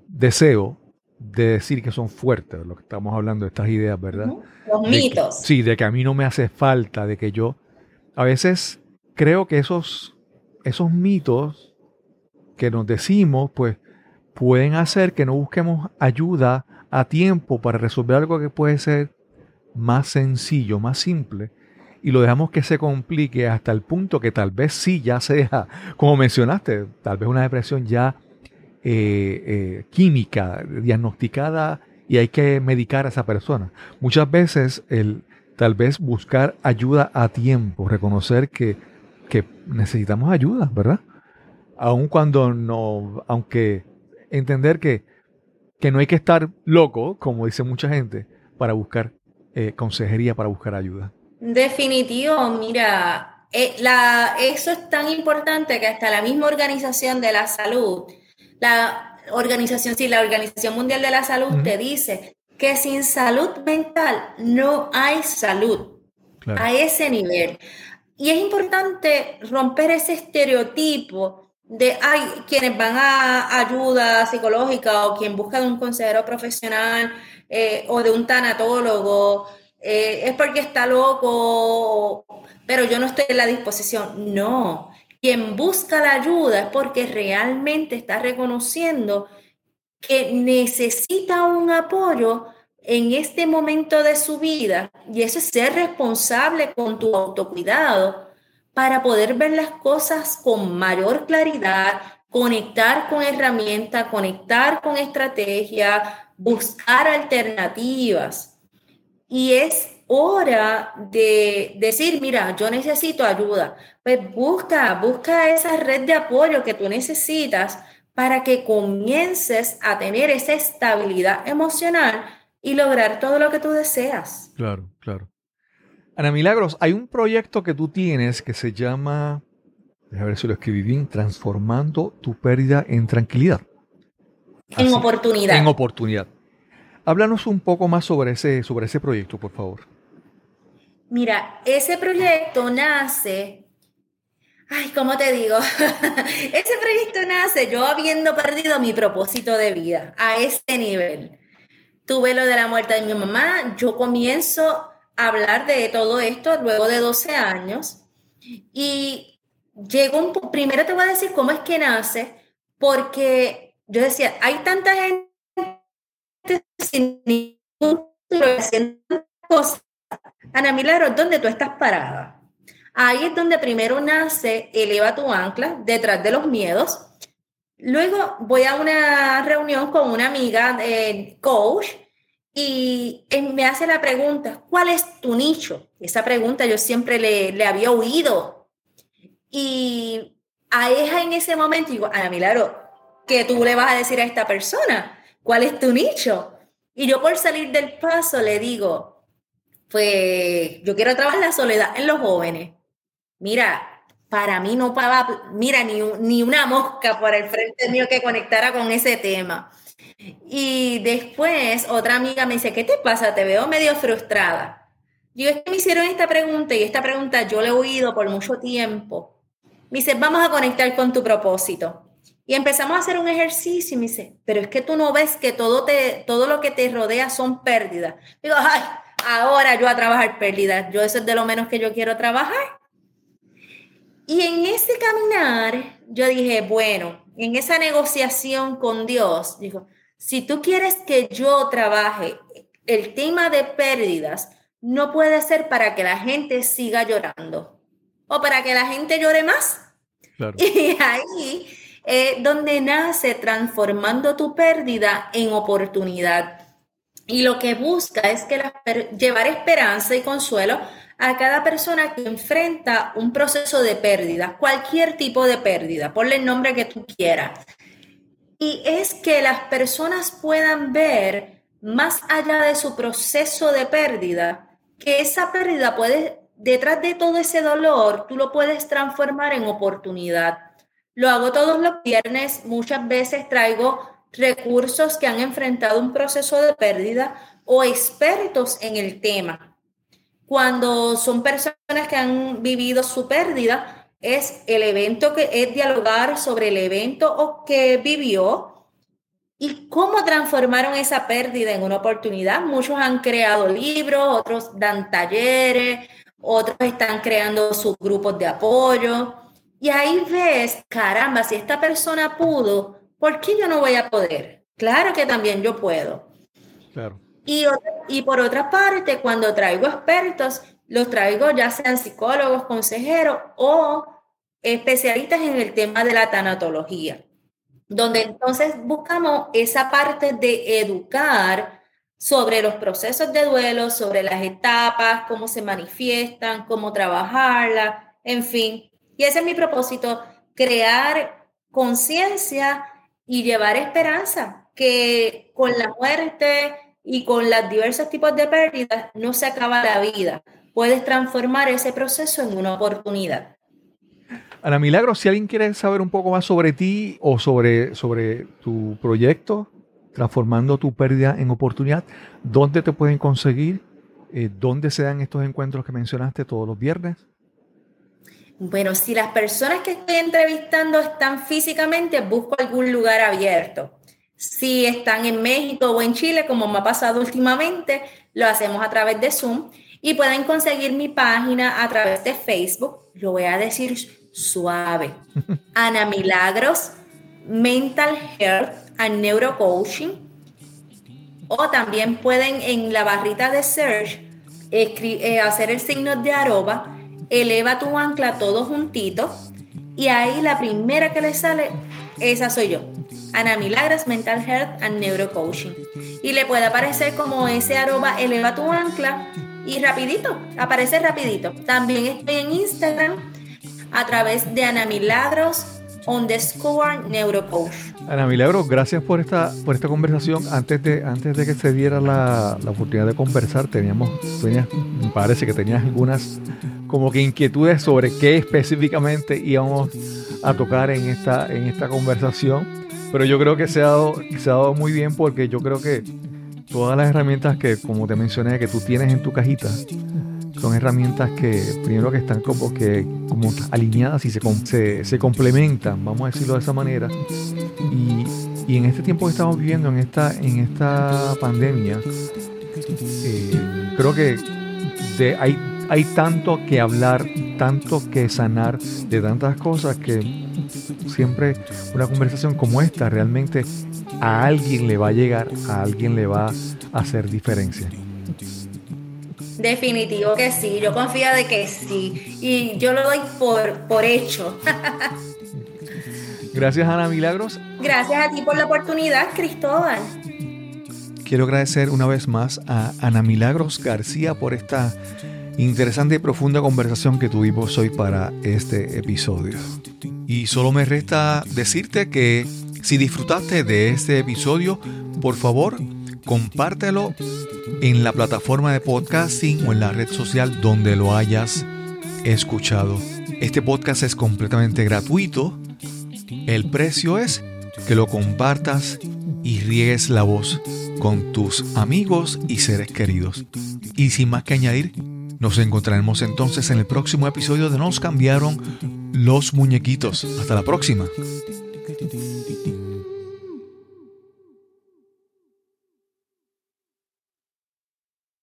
deseo de decir que son fuertes, lo que estamos hablando de estas ideas, ¿verdad? Los de mitos. Que, sí, de que a mí no me hace falta, de que yo a veces creo que esos, esos mitos que nos decimos, pues pueden hacer que no busquemos ayuda a tiempo para resolver algo que puede ser más sencillo, más simple, y lo dejamos que se complique hasta el punto que tal vez sí ya sea, como mencionaste, tal vez una depresión ya eh, eh, química, diagnosticada y hay que medicar a esa persona. Muchas veces el tal vez buscar ayuda a tiempo, reconocer que, que necesitamos ayuda, ¿verdad? Aun cuando no, aunque entender que, que no hay que estar loco, como dice mucha gente, para buscar eh, consejería, para buscar ayuda. Definitivo, mira, eh, la, eso es tan importante que hasta la misma Organización de la Salud, la organización, sí, la Organización Mundial de la Salud uh -huh. te dice que sin salud mental no hay salud claro. a ese nivel. Y es importante romper ese estereotipo de hay quienes van a ayuda psicológica o quien busca de un consejero profesional eh, o de un tanatólogo eh, es porque está loco, pero yo no estoy en la disposición. No, quien busca la ayuda es porque realmente está reconociendo que necesita un apoyo en este momento de su vida y eso es ser responsable con tu autocuidado, para poder ver las cosas con mayor claridad, conectar con herramientas, conectar con estrategia, buscar alternativas. Y es hora de decir, mira, yo necesito ayuda. Pues busca, busca esa red de apoyo que tú necesitas para que comiences a tener esa estabilidad emocional y lograr todo lo que tú deseas. Claro, claro. Ana Milagros, hay un proyecto que tú tienes que se llama, a ver si lo escribí bien, Transformando tu pérdida en tranquilidad. en oportunidad. En oportunidad. Háblanos un poco más sobre ese, sobre ese proyecto, por favor. Mira, ese proyecto nace, ay, ¿cómo te digo? ese proyecto nace yo habiendo perdido mi propósito de vida a este nivel. Tuve lo de la muerte de mi mamá, yo comienzo hablar de todo esto luego de 12 años y llegó un, primero te voy a decir cómo es que nace, porque yo decía, hay tanta gente sin ningún cosas Ana Milagro, ¿dónde tú estás parada? Ahí es donde primero nace eleva tu ancla detrás de los miedos. Luego voy a una reunión con una amiga, eh, coach, y me hace la pregunta, ¿cuál es tu nicho? Esa pregunta yo siempre le, le había oído. Y a ella en ese momento digo, Ana Milagro, ¿qué tú le vas a decir a esta persona? ¿Cuál es tu nicho? Y yo por salir del paso le digo, pues yo quiero trabajar la soledad en los jóvenes. Mira, para mí no pagaba, mira, ni, ni una mosca por el frente mío que conectara con ese tema. Y después otra amiga me dice, ¿qué te pasa? Te veo medio frustrada. Yo es que me hicieron esta pregunta y esta pregunta yo la he oído por mucho tiempo. Me dice, vamos a conectar con tu propósito. Y empezamos a hacer un ejercicio y me dice, pero es que tú no ves que todo, te, todo lo que te rodea son pérdidas. Digo, ay, ahora yo a trabajar pérdidas. Yo eso es de lo menos que yo quiero trabajar. Y en ese caminar, yo dije, bueno, en esa negociación con Dios, dijo, si tú quieres que yo trabaje el tema de pérdidas, no puede ser para que la gente siga llorando o para que la gente llore más. Y ahí es donde nace transformando tu pérdida en oportunidad. Y lo que busca es que llevar esperanza y consuelo a cada persona que enfrenta un proceso de pérdida, cualquier tipo de pérdida, ponle el nombre que tú quieras. Y es que las personas puedan ver más allá de su proceso de pérdida, que esa pérdida puede, detrás de todo ese dolor, tú lo puedes transformar en oportunidad. Lo hago todos los viernes, muchas veces traigo recursos que han enfrentado un proceso de pérdida o expertos en el tema. Cuando son personas que han vivido su pérdida, es el evento que es dialogar sobre el evento o que vivió y cómo transformaron esa pérdida en una oportunidad. Muchos han creado libros, otros dan talleres, otros están creando sus grupos de apoyo. Y ahí ves, caramba, si esta persona pudo, ¿por qué yo no voy a poder? Claro que también yo puedo. Claro. Y, y por otra parte, cuando traigo expertos, los traigo ya sean psicólogos, consejeros o especialistas en el tema de la tanatología, donde entonces buscamos esa parte de educar sobre los procesos de duelo, sobre las etapas, cómo se manifiestan, cómo trabajarlas, en fin. Y ese es mi propósito, crear conciencia y llevar esperanza, que con la muerte y con los diversos tipos de pérdidas no se acaba la vida. Puedes transformar ese proceso en una oportunidad. Ana Milagro, si alguien quiere saber un poco más sobre ti o sobre, sobre tu proyecto, transformando tu pérdida en oportunidad, ¿dónde te pueden conseguir? Eh, ¿Dónde se dan estos encuentros que mencionaste todos los viernes? Bueno, si las personas que estoy entrevistando están físicamente, busco algún lugar abierto. Si están en México o en Chile, como me ha pasado últimamente, lo hacemos a través de Zoom y pueden conseguir mi página a través de Facebook. Lo voy a decir suave. Ana Milagros, Mental Health and Neurocoaching. O también pueden en la barrita de search eh, hacer el signo de arroba eleva tu ancla todo juntito y ahí la primera que le sale, esa soy yo. Ana Milagros Mental Health and Neurocoaching. Y le puede aparecer como ese arroba eleva tu ancla y rapidito, aparece rapidito. También estoy en Instagram a través de Ana Milagros underscore neurocoach. Ana Milagros, gracias por esta, por esta conversación. Antes de, antes de que se diera la, la oportunidad de conversar, teníamos, tenías, me parece que tenías algunas como que inquietudes sobre qué específicamente íbamos a tocar en esta, en esta conversación. Pero yo creo que se ha, dado, se ha dado muy bien porque yo creo que todas las herramientas que, como te mencioné, que tú tienes en tu cajita, son herramientas que primero que están como que como alineadas y se, se, complementan, vamos a decirlo de esa manera. Y, y, en este tiempo que estamos viviendo, en esta, en esta pandemia, eh, creo que hay, hay tanto que hablar, tanto que sanar de tantas cosas que siempre una conversación como esta realmente a alguien le va a llegar, a alguien le va a hacer diferencia. Definitivo que sí, yo confío de que sí y yo lo doy por, por hecho. Gracias Ana Milagros. Gracias a ti por la oportunidad, Cristóbal. Quiero agradecer una vez más a Ana Milagros García por esta interesante y profunda conversación que tuvimos hoy para este episodio. Y solo me resta decirte que si disfrutaste de este episodio, por favor, compártelo en la plataforma de podcasting o en la red social donde lo hayas escuchado. Este podcast es completamente gratuito. El precio es que lo compartas y riegues la voz con tus amigos y seres queridos. Y sin más que añadir, nos encontraremos entonces en el próximo episodio de Nos cambiaron los muñequitos. Hasta la próxima.